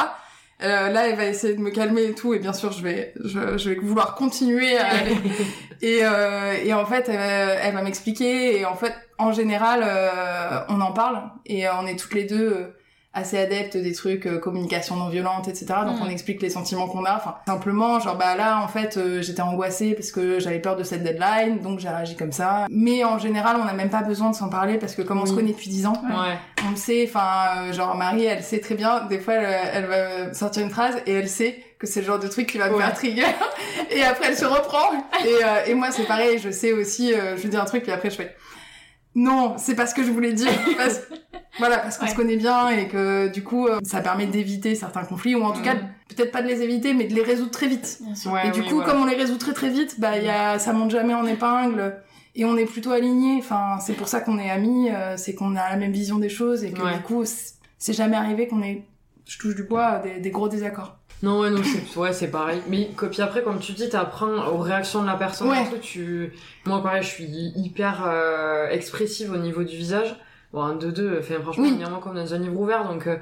Euh, là, elle va essayer de me calmer et tout, et bien sûr, je vais, je, je vais vouloir continuer à aller. et, euh, et en fait, elle, elle va m'expliquer, et en fait, en général, euh, on en parle, et euh, on est toutes les deux euh, assez adeptes des trucs euh, communication non violente, etc. Donc, Mm. on explique les sentiments qu'on a. Enfin, simplement, genre, bah là, en fait, euh, j'étais angoissée parce que j'avais peur de cette deadline, donc j'ai réagi comme ça. Mais en général, on n'a même pas besoin de s'en parler parce que comme on se Oui. connaît depuis 10 ans, Ouais. on le sait, enfin, euh, genre Marie, elle sait très bien, des fois, elle, elle va sortir une phrase et elle sait que c'est le genre de truc qui va me Ouais. faire trigger. et après, elle se reprend. Et, euh, et moi, c'est pareil, je sais aussi, euh, je lui dis un truc, puis après, je fais, non, c'est pas ce que je voulais dire. Parce... Voilà, parce qu'on Ouais. se connaît bien et que du coup, euh, ça permet d'éviter certains conflits, ou en tout Mm. cas, peut-être pas de les éviter, mais de les résoudre très vite. Ouais, Et du oui, coup, voilà. comme on les résout très très vite, bah y a, ça monte jamais en épingle et on est plutôt alignés. Enfin, c'est pour ça qu'on est amis, euh, c'est qu'on a la même vision des choses et que Ouais. du coup, c'est jamais arrivé qu'on ait, je touche du bois, des, des gros désaccords. Non, ouais, non, c'est, ouais, c'est pareil. Mais, puis après, comme tu dis, t'apprends aux réactions de la personne. Ouais. et tout, tu... Moi, pareil, je suis hyper euh, expressive au niveau du visage. Bon, un 2-2, enfin, franchement, Oui. vraiment comme dans un livre ouvert, donc... euh,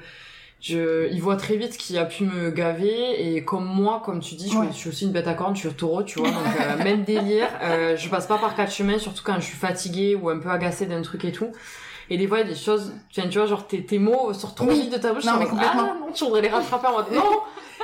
je, il voit très vite qui a pu me gaver et comme moi, comme tu dis, je, Ouais. je suis aussi une bête à cornes, je suis taureau, tu vois, donc euh, même délire. Euh, je passe pas par quatre chemins, surtout quand je suis fatiguée ou un peu agacée d'un truc et tout. Et des fois, il y a des choses, tu vois, genre tes, tes mots sortent trop vite de ta bouche. Non, mais complètement. Ah non, tu voudrais les rattraper en mode non,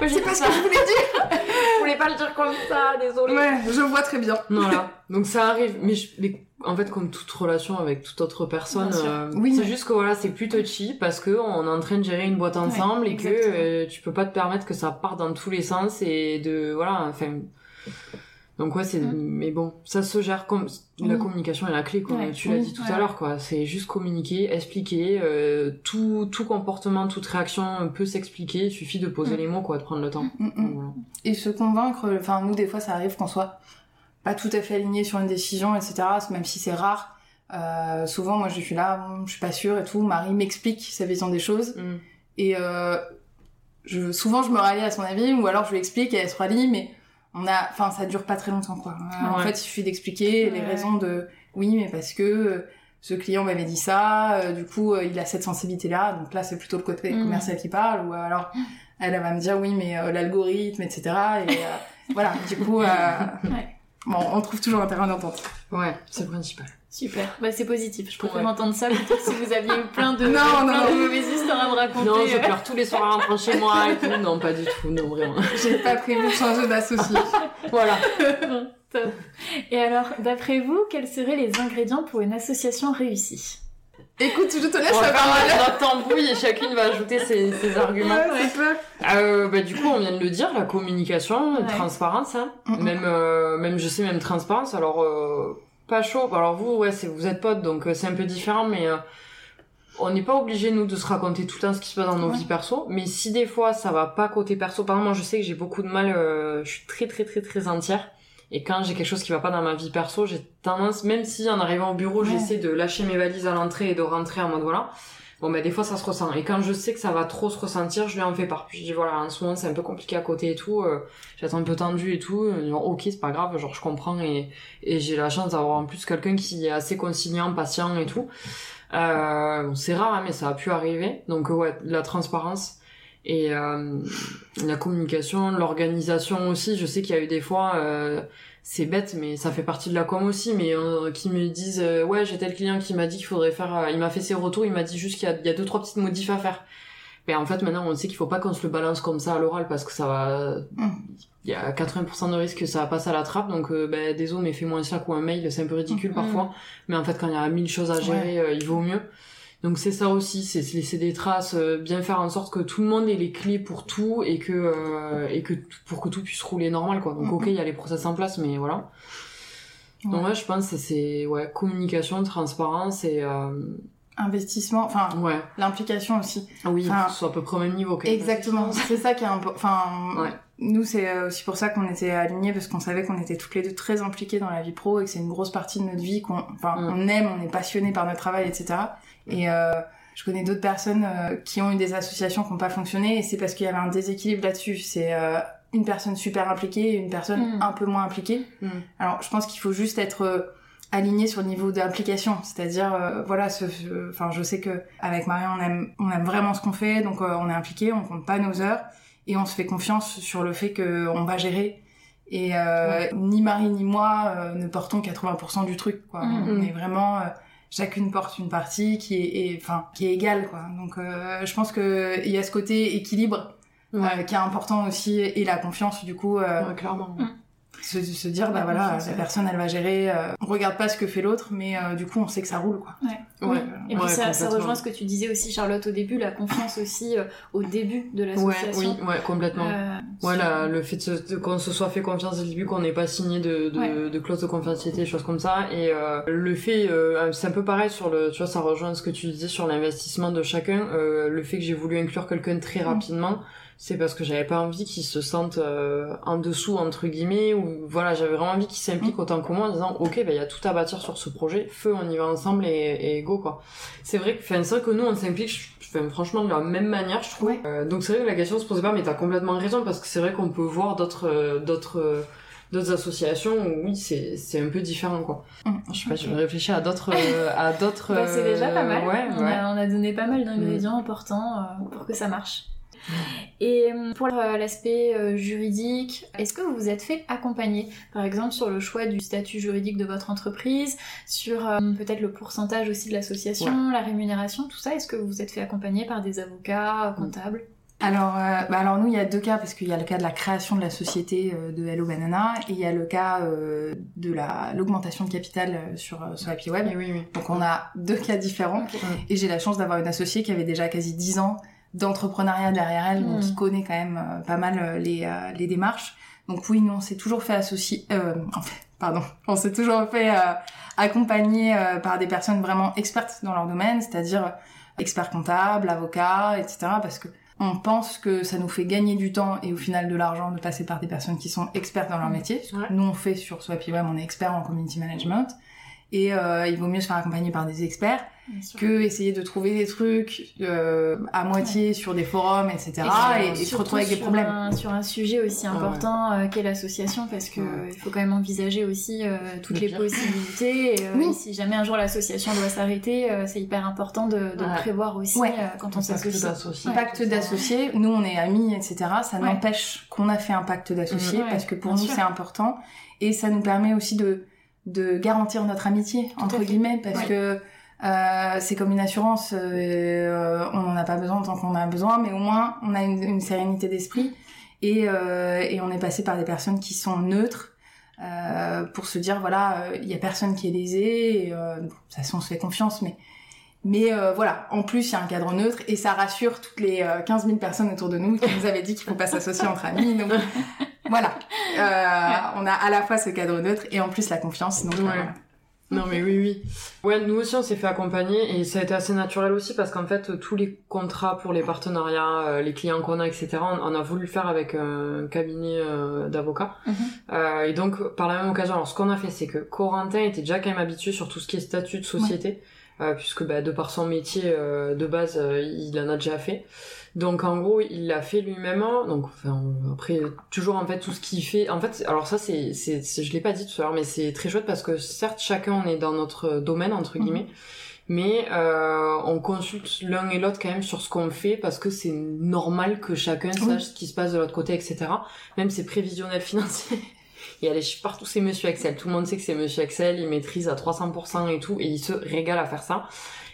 C'est pas ce que je voulais dire. je voulais pas le dire comme ça, désolé. Ouais, je vois très bien. Voilà. Donc ça arrive, mais, je- mais en fait comme toute relation avec toute autre personne, euh, Oui. c'est juste que voilà c'est plus touchy parce que on est en train de gérer une boîte ensemble et que euh, tu peux pas te permettre que ça parte dans tous les sens et de voilà enfin donc ouais c'est Mm. mais bon ça se gère comme la Oui. communication est la clé comme Ouais. tu l'as Oui, dit tout ouais. à l'heure quoi c'est juste communiquer expliquer euh, tout tout comportement toute réaction peut s'expliquer il suffit de poser Mm. les mots quoi de prendre le temps. Voilà. Et se convaincre, enfin, nous, des fois, ça arrive qu'on soit pas tout à fait aligné sur une décision, etc., même si c'est rare. Euh, souvent, moi, je suis là, je suis pas sûre et tout. Marie m'explique sa vision des choses. Mm. Et euh, je, souvent, je me rallie à son avis, ou alors je lui explique et elle se rallie, mais on a, enfin, ça dure pas très longtemps, quoi. Euh, En fait, il suffit d'expliquer les raisons de, oui, mais parce que euh, ce client m'avait dit ça, euh, du coup, il a cette sensibilité-là, donc là, c'est plutôt le côté Mm. commercial qui parle, ou alors, elle, elle va me dire, oui, mais l'algorithme, etc., et voilà, du coup, euh, Ouais. Bon, on trouve toujours un terrain d'entente. ouais c'est le principal Super, bah, c'est positif. Je préfère Ouais. entendre ça plutôt que si vous aviez eu plein de, Non, non, plein de non. mauvaises histoires à me raconter. Non, je pleure tous les soirs en rentrant chez moi et tout. Non, pas du tout, non, vraiment. J'ai pas prévu de changer d'associé. Voilà. Top. Et alors, d'après vous, quels seraient les ingrédients pour une association réussie? Écoute, je te laisse On va la faire notre embrouille et chacune va ajouter ses, ses arguments. Ouais. Euh, bah, du coup, on vient de le dire, la communication, la Ouais. transparence, hein. Mm, mm. Même, euh, même, je sais, même transparence. Alors, euh, pas chaud. Alors, vous, ouais, c'est, vous êtes potes, donc euh, c'est un peu différent, mais euh, on n'est pas obligé nous de se raconter tout le temps ce qui se passe dans nos Ouais. vies perso. Mais si des fois ça va pas côté perso, par exemple, moi je sais que j'ai beaucoup de mal, euh, je suis très très très très entière. Et quand j'ai quelque chose qui va pas dans ma vie perso, j'ai tendance, même si en arrivant au bureau, Ouais. j'essaie de lâcher mes valises à l'entrée et de rentrer en mode voilà. Bon, bah, des fois, ça se ressent. Et quand je sais que ça va trop se ressentir, je lui en fais part. Puis je dis, voilà, en ce moment, c'est un peu compliqué à côté et tout. Euh, J'attends un peu tendu et tout. Euh, Genre, ok, c'est pas grave, genre, je comprends. Et, et j'ai la chance d'avoir en plus quelqu'un qui est assez conciliant, patient et tout. Euh, bon, c'est rare, hein, mais ça a pu arriver. Donc, ouais, la transparence. Et la communication, l'organisation aussi, je sais qu'il y a eu des fois, c'est bête, mais ça fait partie de la com aussi, mais qui me disent, ouais, j'ai tel client qui m'a dit qu'il faudrait faire, il m'a fait ses retours, il m'a dit juste qu'il y a, il y a deux trois petites modifs à faire. Mais en fait, maintenant, on sait qu'il faut pas qu'on se le balance comme ça à l'oral parce que ça va. Mm. Il y a 80% de risque que ça passe à la trappe, donc euh, ben, désolé, mais fais-moi un sac ou un mail, c'est un peu ridicule mm. parfois. Mais en fait, quand il y a mille choses à gérer, euh, il vaut mieux. Donc c'est ça aussi, c'est laisser des traces, euh, bien faire en sorte que tout le monde ait les clés pour tout et que euh, et que pour que tout puisse rouler normal quoi. Donc ok, il y a les process en place, mais voilà. Donc moi je pense que c'est ouais communication, transparence et investissement, enfin ouais. l'implication aussi. Oui, soit à peu près au même niveau. Exactement, c'est ça qui est important. Enfin, nous c'est euh, aussi pour ça qu'on était alignés parce qu'on savait qu'on était toutes les deux très impliquées dans la vie pro et que c'est une grosse partie de notre vie qu'on, enfin, mm. on aime, on est passionné par notre travail, etc. Et euh, je connais d'autres personnes euh, qui ont eu des associations qui n'ont pas fonctionné et c'est parce qu'il y avait un déséquilibre là-dessus. C'est euh, une personne super impliquée et une personne mm. un peu moins impliquée. Mm. Alors je pense qu'il faut juste être aligné sur le niveau d'implication c'est-à-dire euh, voilà ce, enfin je sais que avec Marion on aime on aime vraiment ce qu'on fait donc euh, on est impliqué on compte pas nos heures et on se fait confiance sur le fait que on va gérer et euh, ni Marie ni moi ne portons 80% du truc quoi mm, on est vraiment chacune porte une partie qui est enfin qui est égale quoi. Donc je pense que il y a ce côté équilibre qui est important aussi et la confiance du coup clairement. Mm se, se dire bah voilà la personne elle va gérer euh, on regarde pas ce que fait l'autre mais euh, du coup on sait que ça roule quoi. Ouais, ouais. et puis ça, ça, rejoint ce que tu disais aussi Charlotte au début la confiance aussi euh, au début de l'association. ouais, oui ouais complètement voilà le fait de, qu'on se soit fait confiance dès le début qu'on n'ait pas signé de, de, de clause de confidencialité des choses comme ça. Et le fait c'est un peu pareil sur le tu vois ça rejoint ce que tu disais sur l'investissement de chacun. Le fait que j'ai voulu inclure quelqu'un très mm. rapidement c'est parce que j'avais pas envie qu'ils se sentent euh, en dessous entre guillemets ou voilà j'avais vraiment envie qu'ils s'impliquent autant que moi en disant ok ben il y a tout à bâtir sur ce projet feu on y va ensemble et, et go quoi. C'est vrai que c'est vrai que nous on s'implique franchement de la même manière je trouve. Euh, donc c'est vrai que la question se posait pas mais t'as complètement raison parce que c'est vrai qu'on peut voir d'autres euh, d'autres d'autres associations où oui c'est c'est un peu différent quoi. Mmh. je sais pas je vais réfléchir à d'autres à d'autres bah, c'est déjà pas mal. ouais, on, A, on a donné pas mal d'ingrédients importants pour que ça marche et euh, pour euh, l'aspect euh, juridique, est-ce que vous vous êtes fait accompagner, par exemple sur le choix du statut juridique de votre entreprise, sur peut-être le pourcentage aussi de l'association, la rémunération, tout ça Est-ce que vous vous êtes fait accompagner par des avocats, comptables? Alors, bah alors nous, il y a deux cas parce qu'il y a le cas de la création de la société de Hello Banana et il y a le cas de la l'augmentation de capital sur sur Happy Web. Oui, oui. Donc on a deux cas différents et j'ai la chance d'avoir une associée qui avait déjà quasi 10 ans d'entrepreneuriat derrière elle, donc qui hmm. connaît quand même euh, pas mal euh, les, euh, les démarches. Donc oui, nous on s'est toujours fait associer, euh, en fait, pardon, on s'est toujours fait accompagner par des personnes vraiment expertes dans leur domaine, c'est-à-dire experts comptables, avocats, etc. Parce que on pense que ça nous fait gagner du temps et au final de l'argent de passer par des personnes qui sont expertes dans leur hmm. métier. Nous on fait sur Swappy Web, on est expert en community management et il vaut mieux se faire accompagner par des experts que essayer de trouver des trucs euh, à moitié sur des forums, etc. Et, se retrouver avec des problèmes. sur un sujet aussi important euh, qu'est l'association, parce que il faut quand même envisager aussi euh, toutes les possibilités. Et, oui. si jamais un jour l'association doit s'arrêter, c'est hyper important de, de prévoir aussi quand on s'associe. Pacte d'associés, nous on est amis, etc. Ça n'empêche qu'on a fait un pacte d'associés, parce que pour nous c'est important. Et ça nous permet aussi de de garantir notre amitié entre guillemets parce que euh, c'est comme une assurance, euh, euh, on n'en a pas besoin tant qu'on en a besoin, mais au moins on a une, une sérénité d'esprit et, euh, et, on est passé par des personnes qui sont neutres pour se dire voilà, il y a personne qui est lésé, et, de toute façon on se fait confiance, mais mais voilà, en plus il y a un cadre neutre et ça rassure toutes les 15 000 personnes autour de nous qui nous avaient dit qu'il faut pas s'associer entre amis. Donc voilà, on a à la fois ce cadre neutre et en plus la confiance. Donc voilà. Non mais oui oui. Ouais, nous aussi on s'est fait accompagner et ça a été assez naturel aussi parce qu'en fait tous les contrats pour les partenariats, euh, les clients qu'on a, etc. On, a voulu le faire avec un cabinet euh, d'avocats. Mhm. euh, et donc par la même occasion, alors ce qu'on a fait c'est que Corentin était déjà quand même habitué sur tout ce qui est statut de société, euh, puisque bah, de par son métier de base il en a déjà fait. Donc en gros, il l'a fait lui-même. Donc enfin, après toujours en fait tout ce qu'il fait. En fait, alors ça c'est c'est je l'ai pas dit tout à l'heure, mais c'est très chouette parce que certes chacun on est dans notre domaine entre guillemets. mais euh, on consulte l'un et l'autre quand même sur ce qu'on fait parce que c'est normal que chacun sache ce qui se passe de l'autre côté, etc. Même c'est prévisionnel financier. Il y a les chiffres partout, c'est Monsieur Excel. Tout le monde sait que c'est Monsieur Excel, il maîtrise à 300% et tout, et il se régale à faire ça.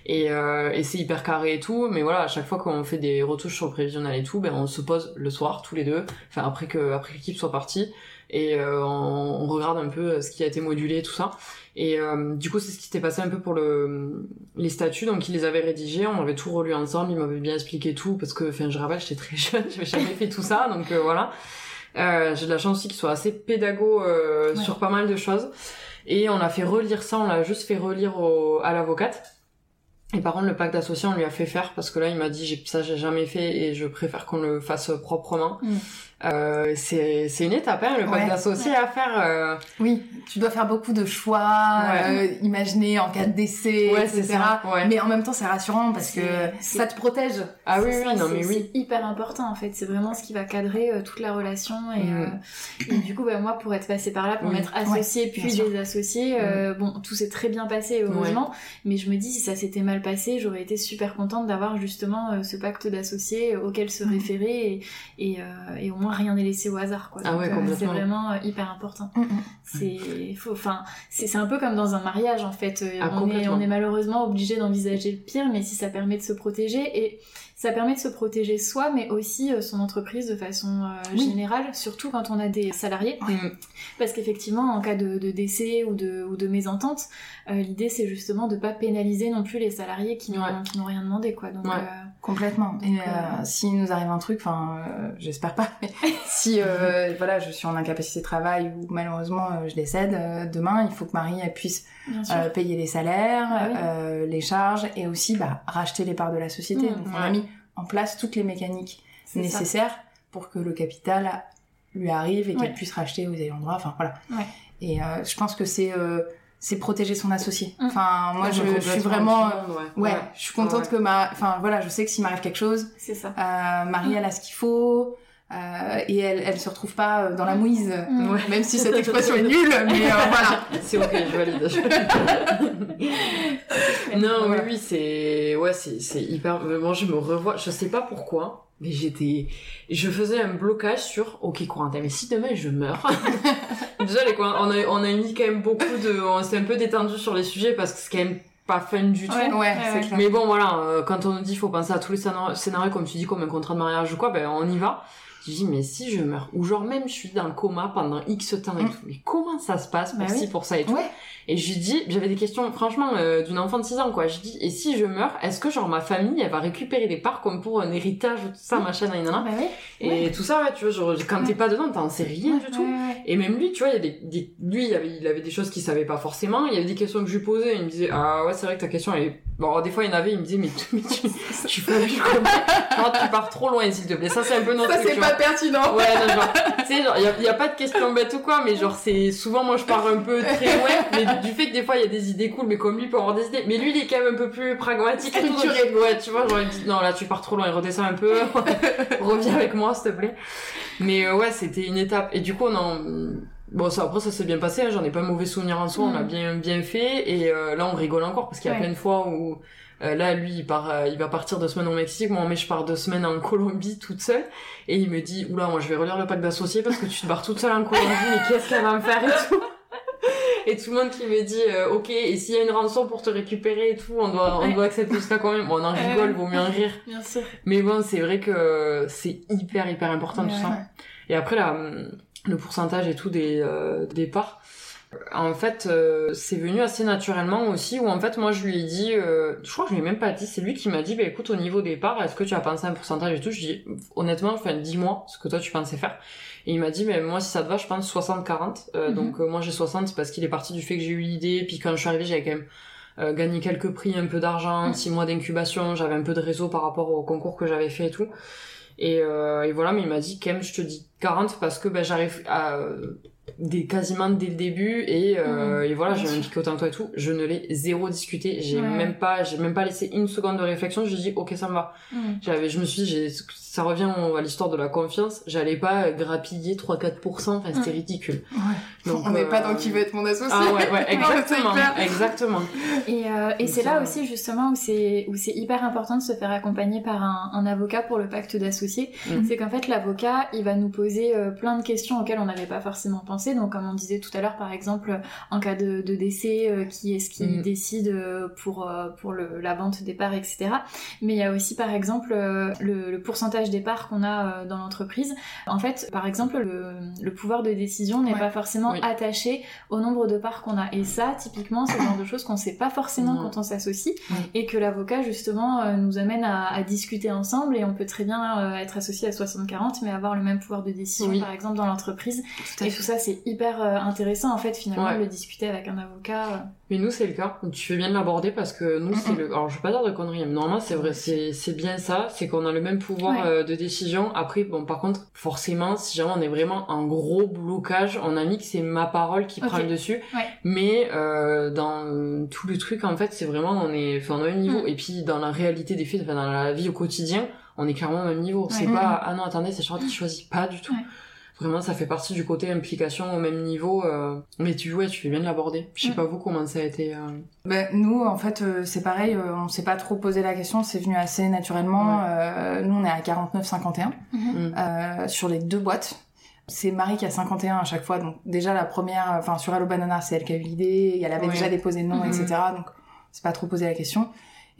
Et, euh, et c'est hyper carré et tout, mais voilà, à chaque fois qu'on fait des retouches sur le prévisionnel et tout, ben on se pose le soir tous les deux, enfin après que après l'équipe soit partie, et euh, on, on, regarde un peu ce qui a été modulé tout ça. Et euh, du coup, c'est ce qui s'était passé un peu pour le les statuts. Donc, il les avait rédigés, on avait tout relu ensemble. Il m'avait bien expliqué tout parce que, enfin, je rappelle, j'étais très jeune, j'avais jamais fait tout ça, donc euh, voilà. Euh, J'ai de la chance aussi qu'il soit assez pédago euh, ouais. sur pas mal de choses. Et on a fait relire ça, on l'a juste fait relire au, à l'avocate. Et par contre, le pacte d'associés, on lui a fait faire parce que là, il m'a dit, ça, j'ai jamais fait et je préfère qu'on le fasse proprement. Mm. Euh, c'est c'est une étape hein, le pacte ouais. d'associés à faire euh... oui tu dois faire beaucoup de choix ouais. euh, imaginer en cas de décès ouais, etc ça, mais en même temps c'est rassurant parce que ça te protège ah oui oui non mais oui c'est hyper important en fait c'est vraiment ce qui va cadrer euh, toute la relation et, mm. et du coup bah, moi pour être passée par là pour oui. m'être associée puis des associés mm. bon tout s'est très bien passé heureusement mais je me dis si ça s'était mal passé j'aurais été super contente d'avoir justement euh, ce pacte d'associés auquel se référer et, et, et au moins rien n'est laissé au hasard quoi. Ah ouais, euh, c'est vraiment euh, hyper important. Mm -hmm. C'est enfin c'est un peu comme dans un mariage en fait. Euh, Ah, on est on est malheureusement obligé d'envisager le pire mais si ça permet de se protéger et ça permet de se protéger soi mais aussi euh, son entreprise de façon euh, Oui. générale surtout quand on a des salariés parce qu'effectivement en cas de, de décès ou de ou de mésentente euh, l'idée c'est justement de pas pénaliser non plus les salariés qui n'ont Ouais. rien demandé quoi. Donc Ouais. euh, complètement et Donc, euh, s'il nous arrive un truc enfin euh, j'espère pas mais si euh, voilà je suis en incapacité de travail ou malheureusement euh, je décède euh, demain il faut que Marie elle puisse euh, payer les salaires, Ah oui. euh, les charges et aussi bah, racheter les parts de la société. Mmh, Donc on a mis en place toutes les mécaniques ça. nécessaires pour que le capital lui arrive et qu'elle Ouais. puisse racheter aux ayants droit. Enfin voilà. Ouais. Et euh, je pense que c'est euh, c'est protéger son associé. Mmh. Enfin moi je, suis vraiment monde, ouais, je suis contente Ouais. que ma enfin voilà je sais que s'il m'arrive quelque chose C'est ça. euh, Marie elle a ce qu'il faut. Euh, et elle, elle se retrouve pas euh, dans la mouise, Mmh. Ouais. même si cette expression est nulle, mais euh, voilà. C'est ok, je valide. non, Voilà. oui, oui, c'est, ouais, c'est, c'est hyper, moi, je me revois, je sais pas pourquoi, mais j'étais, je faisais un blocage sur, ok, Corentin, mais si demain je meurs, déjà, les, on a, on a mis quand même beaucoup de, on s'est un peu détendu sur les sujets parce que c'est quand même pas fun du tout. Ouais, Ouais, c'est ouais. clair. Mais bon, voilà, euh, quand on nous dit faut penser à tous les scénarios, scénarios, comme tu dis, comme un contrat de mariage ou quoi, ben on y va. Je dis, mais si je meurs, ou genre même je suis dans le coma pendant X temps et Mm. tout, mais comment ça se passe pour Bah ci, oui. pour ça et tout Ouais. Et je lui dis, j'avais des questions, franchement, euh, d'une enfant de 6 ans, quoi. Je dis, et si je meurs, est-ce que genre ma famille, elle va récupérer des parts comme pour un héritage ou tout ça, machin, nanana Bah oui. Et tout ça, ouais, tu vois, genre, quand t'es pas dedans, t'en sais rien du tout. Et même lui, tu vois, il y a des, des- lui, il avait, il avait des choses qu'il savait pas forcément. Il y avait des questions que je lui posais. Il me disait, ah ouais, c'est vrai que ta question, elle est... Bon, alors, des fois, il y en avait, il me disait, mais, tu- mais tu, tu fais comment Genre, tu pars trop loin, s'il te plaît. Ça, c'est un peu notre Ça c'est pas pertinent. Ouais, non, genre, tu sais, genre, il y a, pas de questions bêtes ou quoi, mais genre, c'est, souvent, moi, je pars un peu très loin, mais du fait que des fois, il y a des idées cool, mais comme lui, il peut avoir des idées. Mais lui, il est quand même un peu plus pragmatique et tout. donc. Ouais, tu vois, genre, il me dit, non, là, tu pars trop loin, redescends un peu, reviens avec moi, s'il te plaît. Mais euh, ouais, c'était une étape. Et du coup, on en... Bon, ça, après, ça s'est bien passé, hein, j'en ai pas un mauvais souvenir en soi, on l'a Mm. bien, bien fait, et euh, là, on rigole encore, parce qu'il y a Ouais. plein de fois où, euh, là, lui, il part, euh, il va partir deux semaines au Mexique, moi, mais je pars deux semaines en Colombie toute seule, et il me dit, oula, moi, je vais relire le pacte d'associés parce que tu te barres toute seule en Colombie, mais qu'est-ce qu'elle va me faire et tout et tout le monde qui me dit euh, ok et s'il y a une rançon pour te récupérer et tout on doit on Ouais. doit accepter ça quand même bon, on en rigole vaut mieux en rire Bien sûr. mais bon, c'est vrai que c'est hyper hyper important tout ça. Et après là, le pourcentage et tout des euh, des parts, en fait, euh, c'est venu assez naturellement aussi. Où en fait, moi, je lui ai dit, euh, je crois que je lui ai même pas dit. C'est lui qui m'a dit, bah écoute, au niveau des parts, est-ce que tu as pensé à un pourcentage et tout? Je dis, honnêtement, enfin, dis-moi ce que toi tu pensais faire. Et il m'a dit, mais moi, si ça te va, je pense 60-40. Euh, Mhm. Donc euh, moi, j'ai 60 parce qu'il est parti du fait que j'ai eu l'idée. Puis quand je suis arrivée, j'avais quand même euh, gagné quelques prix, un peu d'argent, Mhm. six mois d'incubation, j'avais un peu de réseau par rapport au concours que j'avais fait et tout. Et, euh, et voilà, mais il m'a dit quand même, je te dis 40 parce que ben, j'arrive à... des quasiment dès le début et, euh, Mmh, et voilà j'ai sûr. impliqué autant toi et tout. Je ne l'ai zéro discuté. J'ai Ouais. même pas j'ai même pas laissé une seconde de réflexion. J'ai dit ok ça me va. J'avais je me suis dit j'ai ça revient à l'histoire de la confiance j'allais pas grappiller 3 4 enfin c'était Mm. ridicule Ouais. Donc, on n'est euh, pas dans qui veut être mon associé. ah ouais exactement exactement Et, euh, et c'est là aussi justement où c'est où c'est hyper important de se faire accompagner par un, un avocat pour le pacte d'associés. Mhm. C'est qu'en fait l'avocat il va nous poser euh, plein de questions auxquelles on n'avait pas forcément pensé. Donc comme on disait tout à l'heure par exemple en cas de, de décès, euh, qui est-ce qui Mhm. décide euh, pour euh, pour le, la vente des parts, etc. Mais il y a aussi par exemple euh, le, le pourcentage des parts qu'on a euh, dans l'entreprise. En fait par exemple le, le pouvoir de décision n'est Ouais. pas forcément Oui. attaché au nombre de parts qu'on a. Et ça, typiquement, c'est le genre de choses qu'on sait pas forcément Non. quand on s'associe Oui. et que l'avocat, justement, euh, nous amène à, à discuter ensemble et on peut très bien euh, être associé à 60-40 mais avoir le même pouvoir de décision, Oui. par exemple, dans l'entreprise. Et tout ça, c'est hyper intéressant, en fait, finalement, Ouais. de le discuter avec un avocat. Euh. Mais nous, c'est le cas. Tu fais bien de l'aborder parce que nous, c'est le. Alors, je vais pas dire de conneries, mais normalement, c'est vrai, c'est c'est bien ça. C'est qu'on a le même pouvoir Ouais. euh, de décision. Après, bon, par contre, forcément, si jamais on est vraiment en gros blocage, on a mis que c'est ma parole qui prend le dessus. Ouais. Mais euh, dans tout le truc, en fait, c'est vraiment, on est, enfin, on a un niveau. Mhm. Et puis, dans la réalité des faits, enfin, dans la vie au quotidien, on est clairement au même niveau. C'est pas, ah non, attendez, c'est Charlotte qui choisit. Pas du tout. Vraiment, ça fait partie du côté implication au même niveau. euh, Mais tu, ouais, tu fais bien de l'aborder. Je sais Mm. pas vous comment ça a été. euh, Ben, nous, en fait, euh, c'est pareil, on s'est pas trop posé la question, c'est venu assez naturellement. Ouais. Nous, on est à 49-51 Mm. euh, sur les deux boîtes. C'est Marie qui a 51 à chaque fois, donc déjà la première, enfin sur Hello Banana, c'est elle qui a eu l'idée, elle avait Ouais. déjà déposé le nom, Mhm. etc. Donc c'est pas trop posé la question.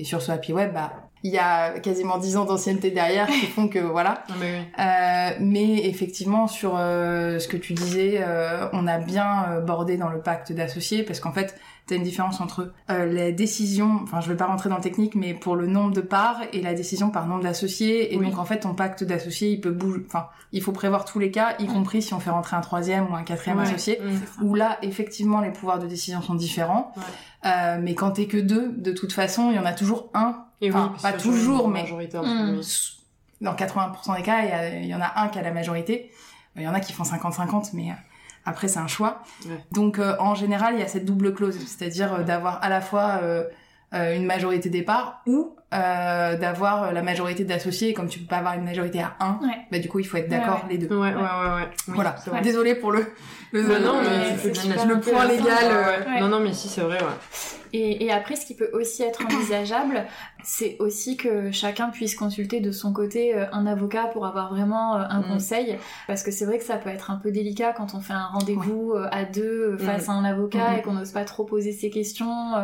Et sur ce Happy Web, bah, il y a quasiment 10 ans d'ancienneté derrière qui font que voilà. Ah, mais oui. Euh, mais effectivement, sur euh, ce que tu disais, euh, on a bien bordé dans le pacte d'associés parce qu'en fait, t'as une différence entre euh, les décisions, enfin, je vais pas rentrer dans le technique, mais pour le nombre de parts et la décision par nombre d'associés. Et Oui. donc, en fait, ton pacte d'associés, il peut bouger, enfin, il faut prévoir tous les cas, y compris si on fait rentrer un troisième ou un quatrième Ouais. associé. Mm. Où là, effectivement, les pouvoirs de décision sont différents. Ouais. Euh, mais quand t'es que deux, de toute façon, il y en a toujours un. Et Enfin, oui, pas toujours, la mais- majorité, Mm. Dans 80% des cas, il y, a- il y en a un qui a la majorité. Il y en a qui font 50-50, mais euh, après, c'est un choix. Ouais. Donc, euh, en général, il y a cette double clause, c'est-à-dire euh, d'avoir à la fois euh, une majorité des parts ou euh, d'avoir euh, la majorité d'associés. Et Comme tu peux pas avoir une majorité à 1, Ouais. bah, du coup, il faut être d'accord ouais. les deux. Ouais, ouais, ouais, ouais. Oui, voilà. Désolée pour le... le non, le- mais la- le point légal. euh, Ouais. Ouais. Non, non, mais si, c'est vrai, ouais. Et, et après, ce qui peut aussi être envisageable, c'est aussi que chacun puisse consulter de son côté euh, un avocat pour avoir vraiment euh, un Mm. conseil. Parce que c'est vrai que ça peut être un peu délicat quand on fait un rendez-vous euh, à deux euh, face Mm. à un avocat Mm. et qu'on n'ose pas trop poser ses questions.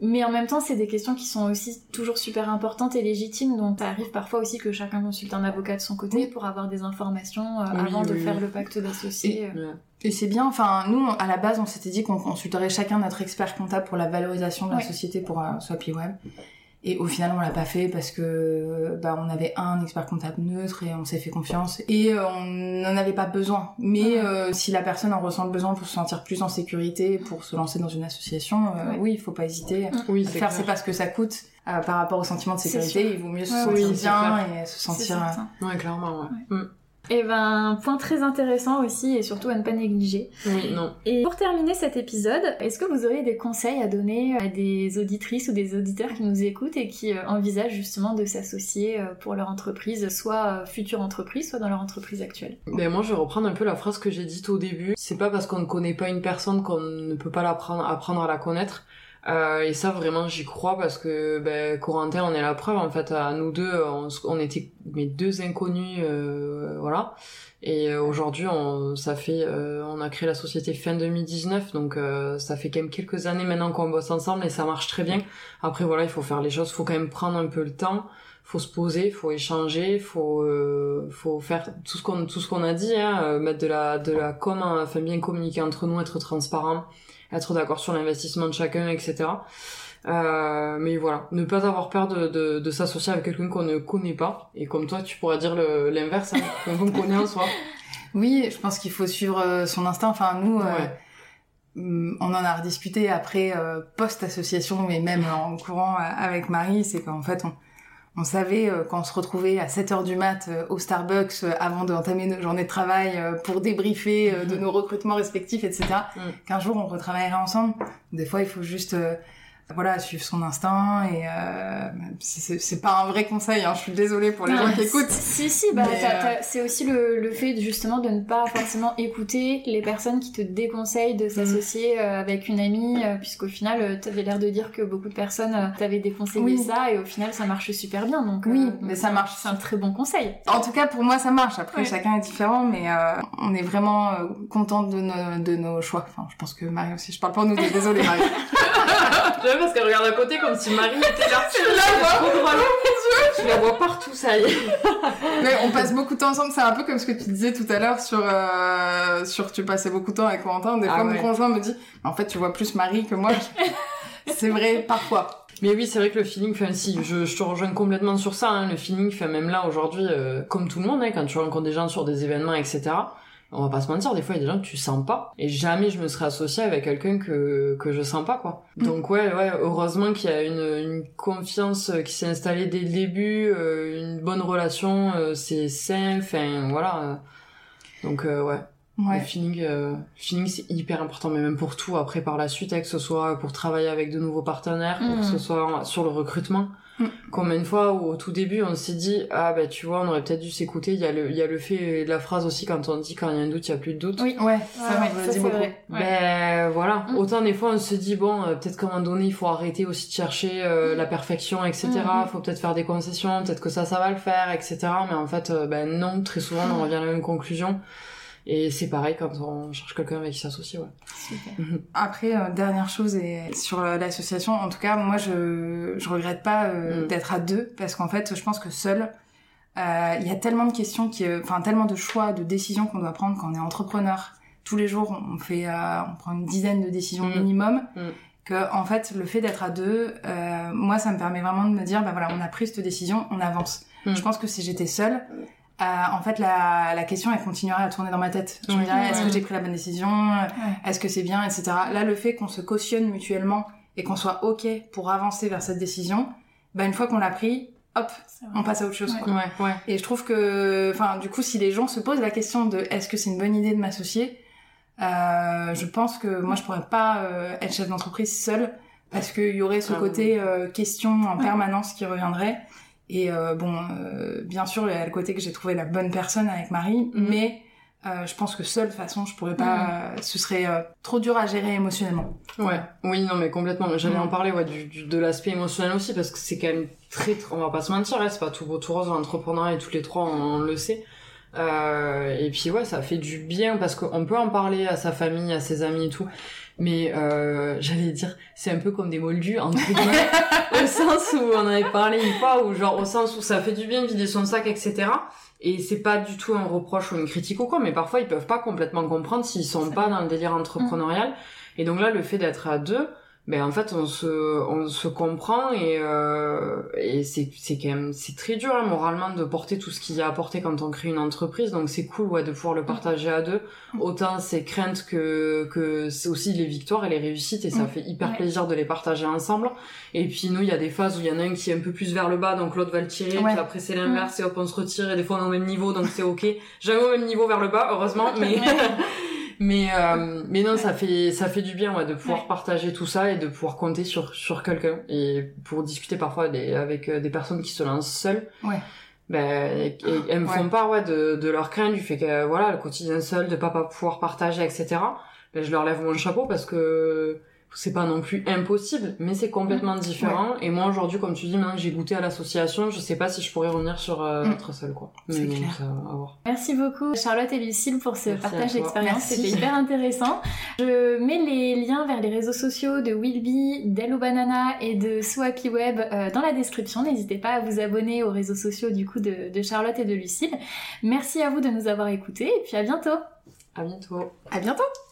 Mais en même temps, c'est des questions qui sont aussi toujours super importantes et légitimes, donc ça arrive parfois aussi que chacun consulte un avocat de son côté Oui. pour avoir des informations euh, Oui, avant de faire le pacte d'associés. euh. Et c'est bien, enfin, nous, à la base, on s'était dit qu'on consulterait chacun notre expert comptable pour la valorisation de la société pour euh, Swappy Web. Et au final, on l'a pas fait parce que bah, on avait un expert comptable neutre et on s'est fait confiance. Et euh, on n'en avait pas besoin. Mais euh, si la personne en ressent le besoin pour se sentir plus en sécurité, pour se lancer dans une association, euh, Ouais. oui, il faut pas hésiter. Oui, faire, c'est pas ce que ça coûte. Euh, par rapport au sentiment de sécurité, il vaut mieux se Ouais, sentir oui, bien et se sentir... euh. Ouais, clairement, ouais. Mm. Et ben, point très intéressant aussi et surtout à ne pas négliger. Oui, non. Et pour terminer cet épisode, est-ce que vous auriez des conseils à donner à des auditrices ou des auditeurs qui nous écoutent et qui euh, envisagent justement de s'associer euh, pour leur entreprise, soit euh, future entreprise, soit dans leur entreprise actuelle? Ben moi, je vais reprendre un peu la phrase que j'ai dite au début. C'est pas parce qu'on ne connaît pas une personne qu'on ne peut pas l'apprendre, apprendre à la connaître. Euh, et ça, vraiment, j'y crois parce que ben, Corentin, on est la preuve. En fait, à nous deux, on, on était mes deux inconnus, euh, voilà. Et euh, aujourd'hui, on, ça fait, euh, on a créé la société fin 2019, donc euh, ça fait quand même quelques années maintenant qu'on bosse ensemble et ça marche très bien. Après, voilà, il faut faire les choses, faut quand même prendre un peu le temps faut se poser, faut échanger, faut euh, faut faire tout ce qu'on tout ce qu'on a dit, hein, euh, mettre de la de la com, hein, enfin bien communiquer entre nous, être transparent, être d'accord sur l'investissement de chacun, etc. Euh, mais voilà, ne pas avoir peur de, de, de s'associer avec quelqu'un qu'on ne connaît pas. Et comme toi, tu pourras dire l'inverse, hein, qu'on connaît en soi. Oui, je pense qu'il faut suivre euh, son instinct. Enfin, nous, euh, Ouais. hum, on en a rediscuté après euh, post-association, mais même en courant euh, avec Marie, c'est qu'en fait, on, on savait euh, quand on se retrouvait à 7h du mat euh, au Starbucks euh, avant d'entamer nos journées de travail euh, pour débriefer de nos recrutements respectifs, etc. Mm. Qu'un jour on retravaillerait ensemble. Des fois, il faut juste voilà suivre son instinct et euh, c'est- c'est c'est pas un vrai conseil. Hein, je suis désolée pour les Non, gens qui écoutent. Si, si, bah, euh, t'as- c'est aussi le, le fait justement de ne pas forcément écouter les personnes qui te déconseillent de s'associer euh, avec une amie, euh, puisqu'au final, euh, t'avais l'air de dire que beaucoup de personnes t'avaient déconseillé Oui. ça, et au final, ça marche super bien. Donc, Oui, euh, mais donc ça marche. C'est un très bon conseil. En tout cas, pour moi, ça marche. Après, Ouais. chacun est différent, mais euh, on est vraiment euh, contente de nos, de nos choix. Enfin, je pense que Marie aussi. Je parle pour nous deux. Désolée, Marie. Parce qu'elle regarde à côté comme si Marie était là. Tu la vois Trop drôle. Je la vois partout, ça y est. Mais on passe beaucoup de temps ensemble. C'est un peu comme ce que tu disais tout à l'heure sur euh, sur tu passais beaucoup de temps avec Corentin. Des Ah fois, ouais. mon conjoint me dit, en fait, tu vois plus Marie que moi. C'est vrai, parfois. Mais oui, c'est vrai que le feeling, enfin si, je, je te rejoins complètement sur ça. Hein, le feeling, fait même là aujourd'hui, euh, comme tout le monde, hein, quand tu rencontres des gens sur des événements, etc. On va pas se mentir, des fois il y a des gens que tu sens pas. Et jamais je me serais associée avec quelqu'un que que je sens pas quoi. Mm. Donc ouais, ouais, heureusement qu'il y a une, une confiance qui s'est installée dès le début, euh, une bonne relation, euh, c'est sain, enfin voilà. euh. Donc euh, ouais. Le Ouais. feeling, euh, feeling c'est hyper important, mais même pour tout après par la suite, hein, que ce soit pour travailler avec de nouveaux partenaires, Mhm. que ce soit sur le recrutement. Mhm. Combien de fois où au tout début on s'est dit ah bah tu vois on aurait peut-être dû s'écouter. Il y a le il y a le fait la phrase aussi quand on dit quand il y a un doute il y a plus de doute. Oui. Ouais, ça, Ouais, le ça, beaucoup. vrai. Ouais. Ben voilà, Mhm. autant des fois on se dit bon euh, peut-être qu'à un moment donné il faut arrêter aussi de chercher euh, la perfection etc. Faut peut-être faire des concessions, peut-être que ça ça va le faire etc. Mais en fait euh, ben non très souvent on revient à la même conclusion. Et c'est pareil quand on cherche quelqu'un avec qui s'associer ouais. Super. Après, euh, dernière chose et sur euh, l'association, en tout cas, moi, je je regrette pas euh, Mm. d'être à deux parce qu'en fait, je pense que seul, euh, il y a tellement de questions qui, euh, enfin, tellement de choix, de décisions qu'on doit prendre quand on est entrepreneur. Tous les jours, on fait, euh, on prend une dizaine de décisions Mm. minimum. Mm. Que en fait, le fait d'être à deux, euh, moi, ça me permet vraiment de me dire, bah voilà, on a pris cette décision, on avance. Mm. Je pense que si j'étais seule, euh, en fait, la, la question, elle continuerait à tourner dans ma tête. Je me dirais, est-ce que j'ai pris la bonne décision? Est-ce que c'est bien, etc. Là, le fait qu'on se cautionne mutuellement et qu'on soit ok pour avancer vers cette décision, bah une fois qu'on l'a pris, hop, on passe à autre chose. Ouais. Quoi. Ouais ouais. Et je trouve que, enfin, du coup, si les gens se posent la question de est-ce que c'est une bonne idée de m'associer, euh, je pense que moi, je pourrais pas euh, être chef d'entreprise seule parce qu'il y aurait ce Ah, côté euh, question en Ouais. permanence qui reviendrait. Et euh, bon, euh, bien sûr, il y a le côté que j'ai trouvé la bonne personne avec Marie, Mhm. mais euh, je pense que seule, façon, je pourrais pas. Ce serait euh, trop dur à gérer émotionnellement. Ouais, oui, non, mais complètement. J'allais Mm. en parler, ouais, du, du- de l'aspect émotionnel aussi, parce que c'est quand même très, très- on va pas se mentir, hein, c'est pas tout beau, tout rose l'entrepreneuriat, et toutes les trois, on, on le sait. Euh, et puis ouais, ça fait du bien, parce qu'on peut en parler à sa famille, à ses amis et tout. Mais euh, j'allais dire, c'est un peu comme des moldus, entre guillemets, au sens où on en avait parlé une fois, ou genre au sens où ça fait du bien de vider son sac, etc. Et c'est pas du tout un reproche ou une critique ou quoi, mais parfois ils peuvent pas complètement comprendre s'ils sont pas dans le délire entrepreneurial. Et donc là, le fait d'être à deux, ben en fait on se on se comprend et euh, et c'est c'est quand même c'est très dur hein, moralement de porter tout ce qu'il y a à porter quand on crée une entreprise. Donc c'est cool ouais de pouvoir le partager à deux. Autant c'est craintes que que c'est aussi les victoires et les réussites et ça Mm. fait hyper plaisir de les partager ensemble. Et puis nous il y a des phases où il y en a un qui est un peu plus vers le bas donc l'autre va le tirer Ouais. puis après c'est l'inverse et hop on se retire et des fois on est au même niveau donc c'est ok. Jamais au même niveau vers le bas heureusement mais mais euh, mais non ça fait ça fait du bien ouais de pouvoir Ouais. partager tout ça et de pouvoir compter sur sur quelqu'un et pour discuter parfois des, avec euh, des personnes qui se lancent seules Ouais. ben elles me font part ouais de de leur crainte du fait que voilà le quotidien seul de pas pas pouvoir partager etc ben je leur lève mon chapeau parce que c'est pas non plus impossible, mais c'est complètement différent. Et moi aujourd'hui, comme tu dis, maintenant que j'ai goûté à l'association, je sais pas si je pourrais revenir sur euh, Mm. être seule, quoi. Mais clair. à voir. Merci beaucoup Charlotte et Lucille pour ce Merci partage d'expérience, c'était hyper intéressant. Je mets les liens vers les réseaux sociaux de Willby, d'Hello Banana et de So Happy Web euh, dans la description. N'hésitez pas à vous abonner aux réseaux sociaux du coup de, de Charlotte et de Lucille. Merci à vous de nous avoir écoutés et puis à bientôt À bientôt. À bientôt.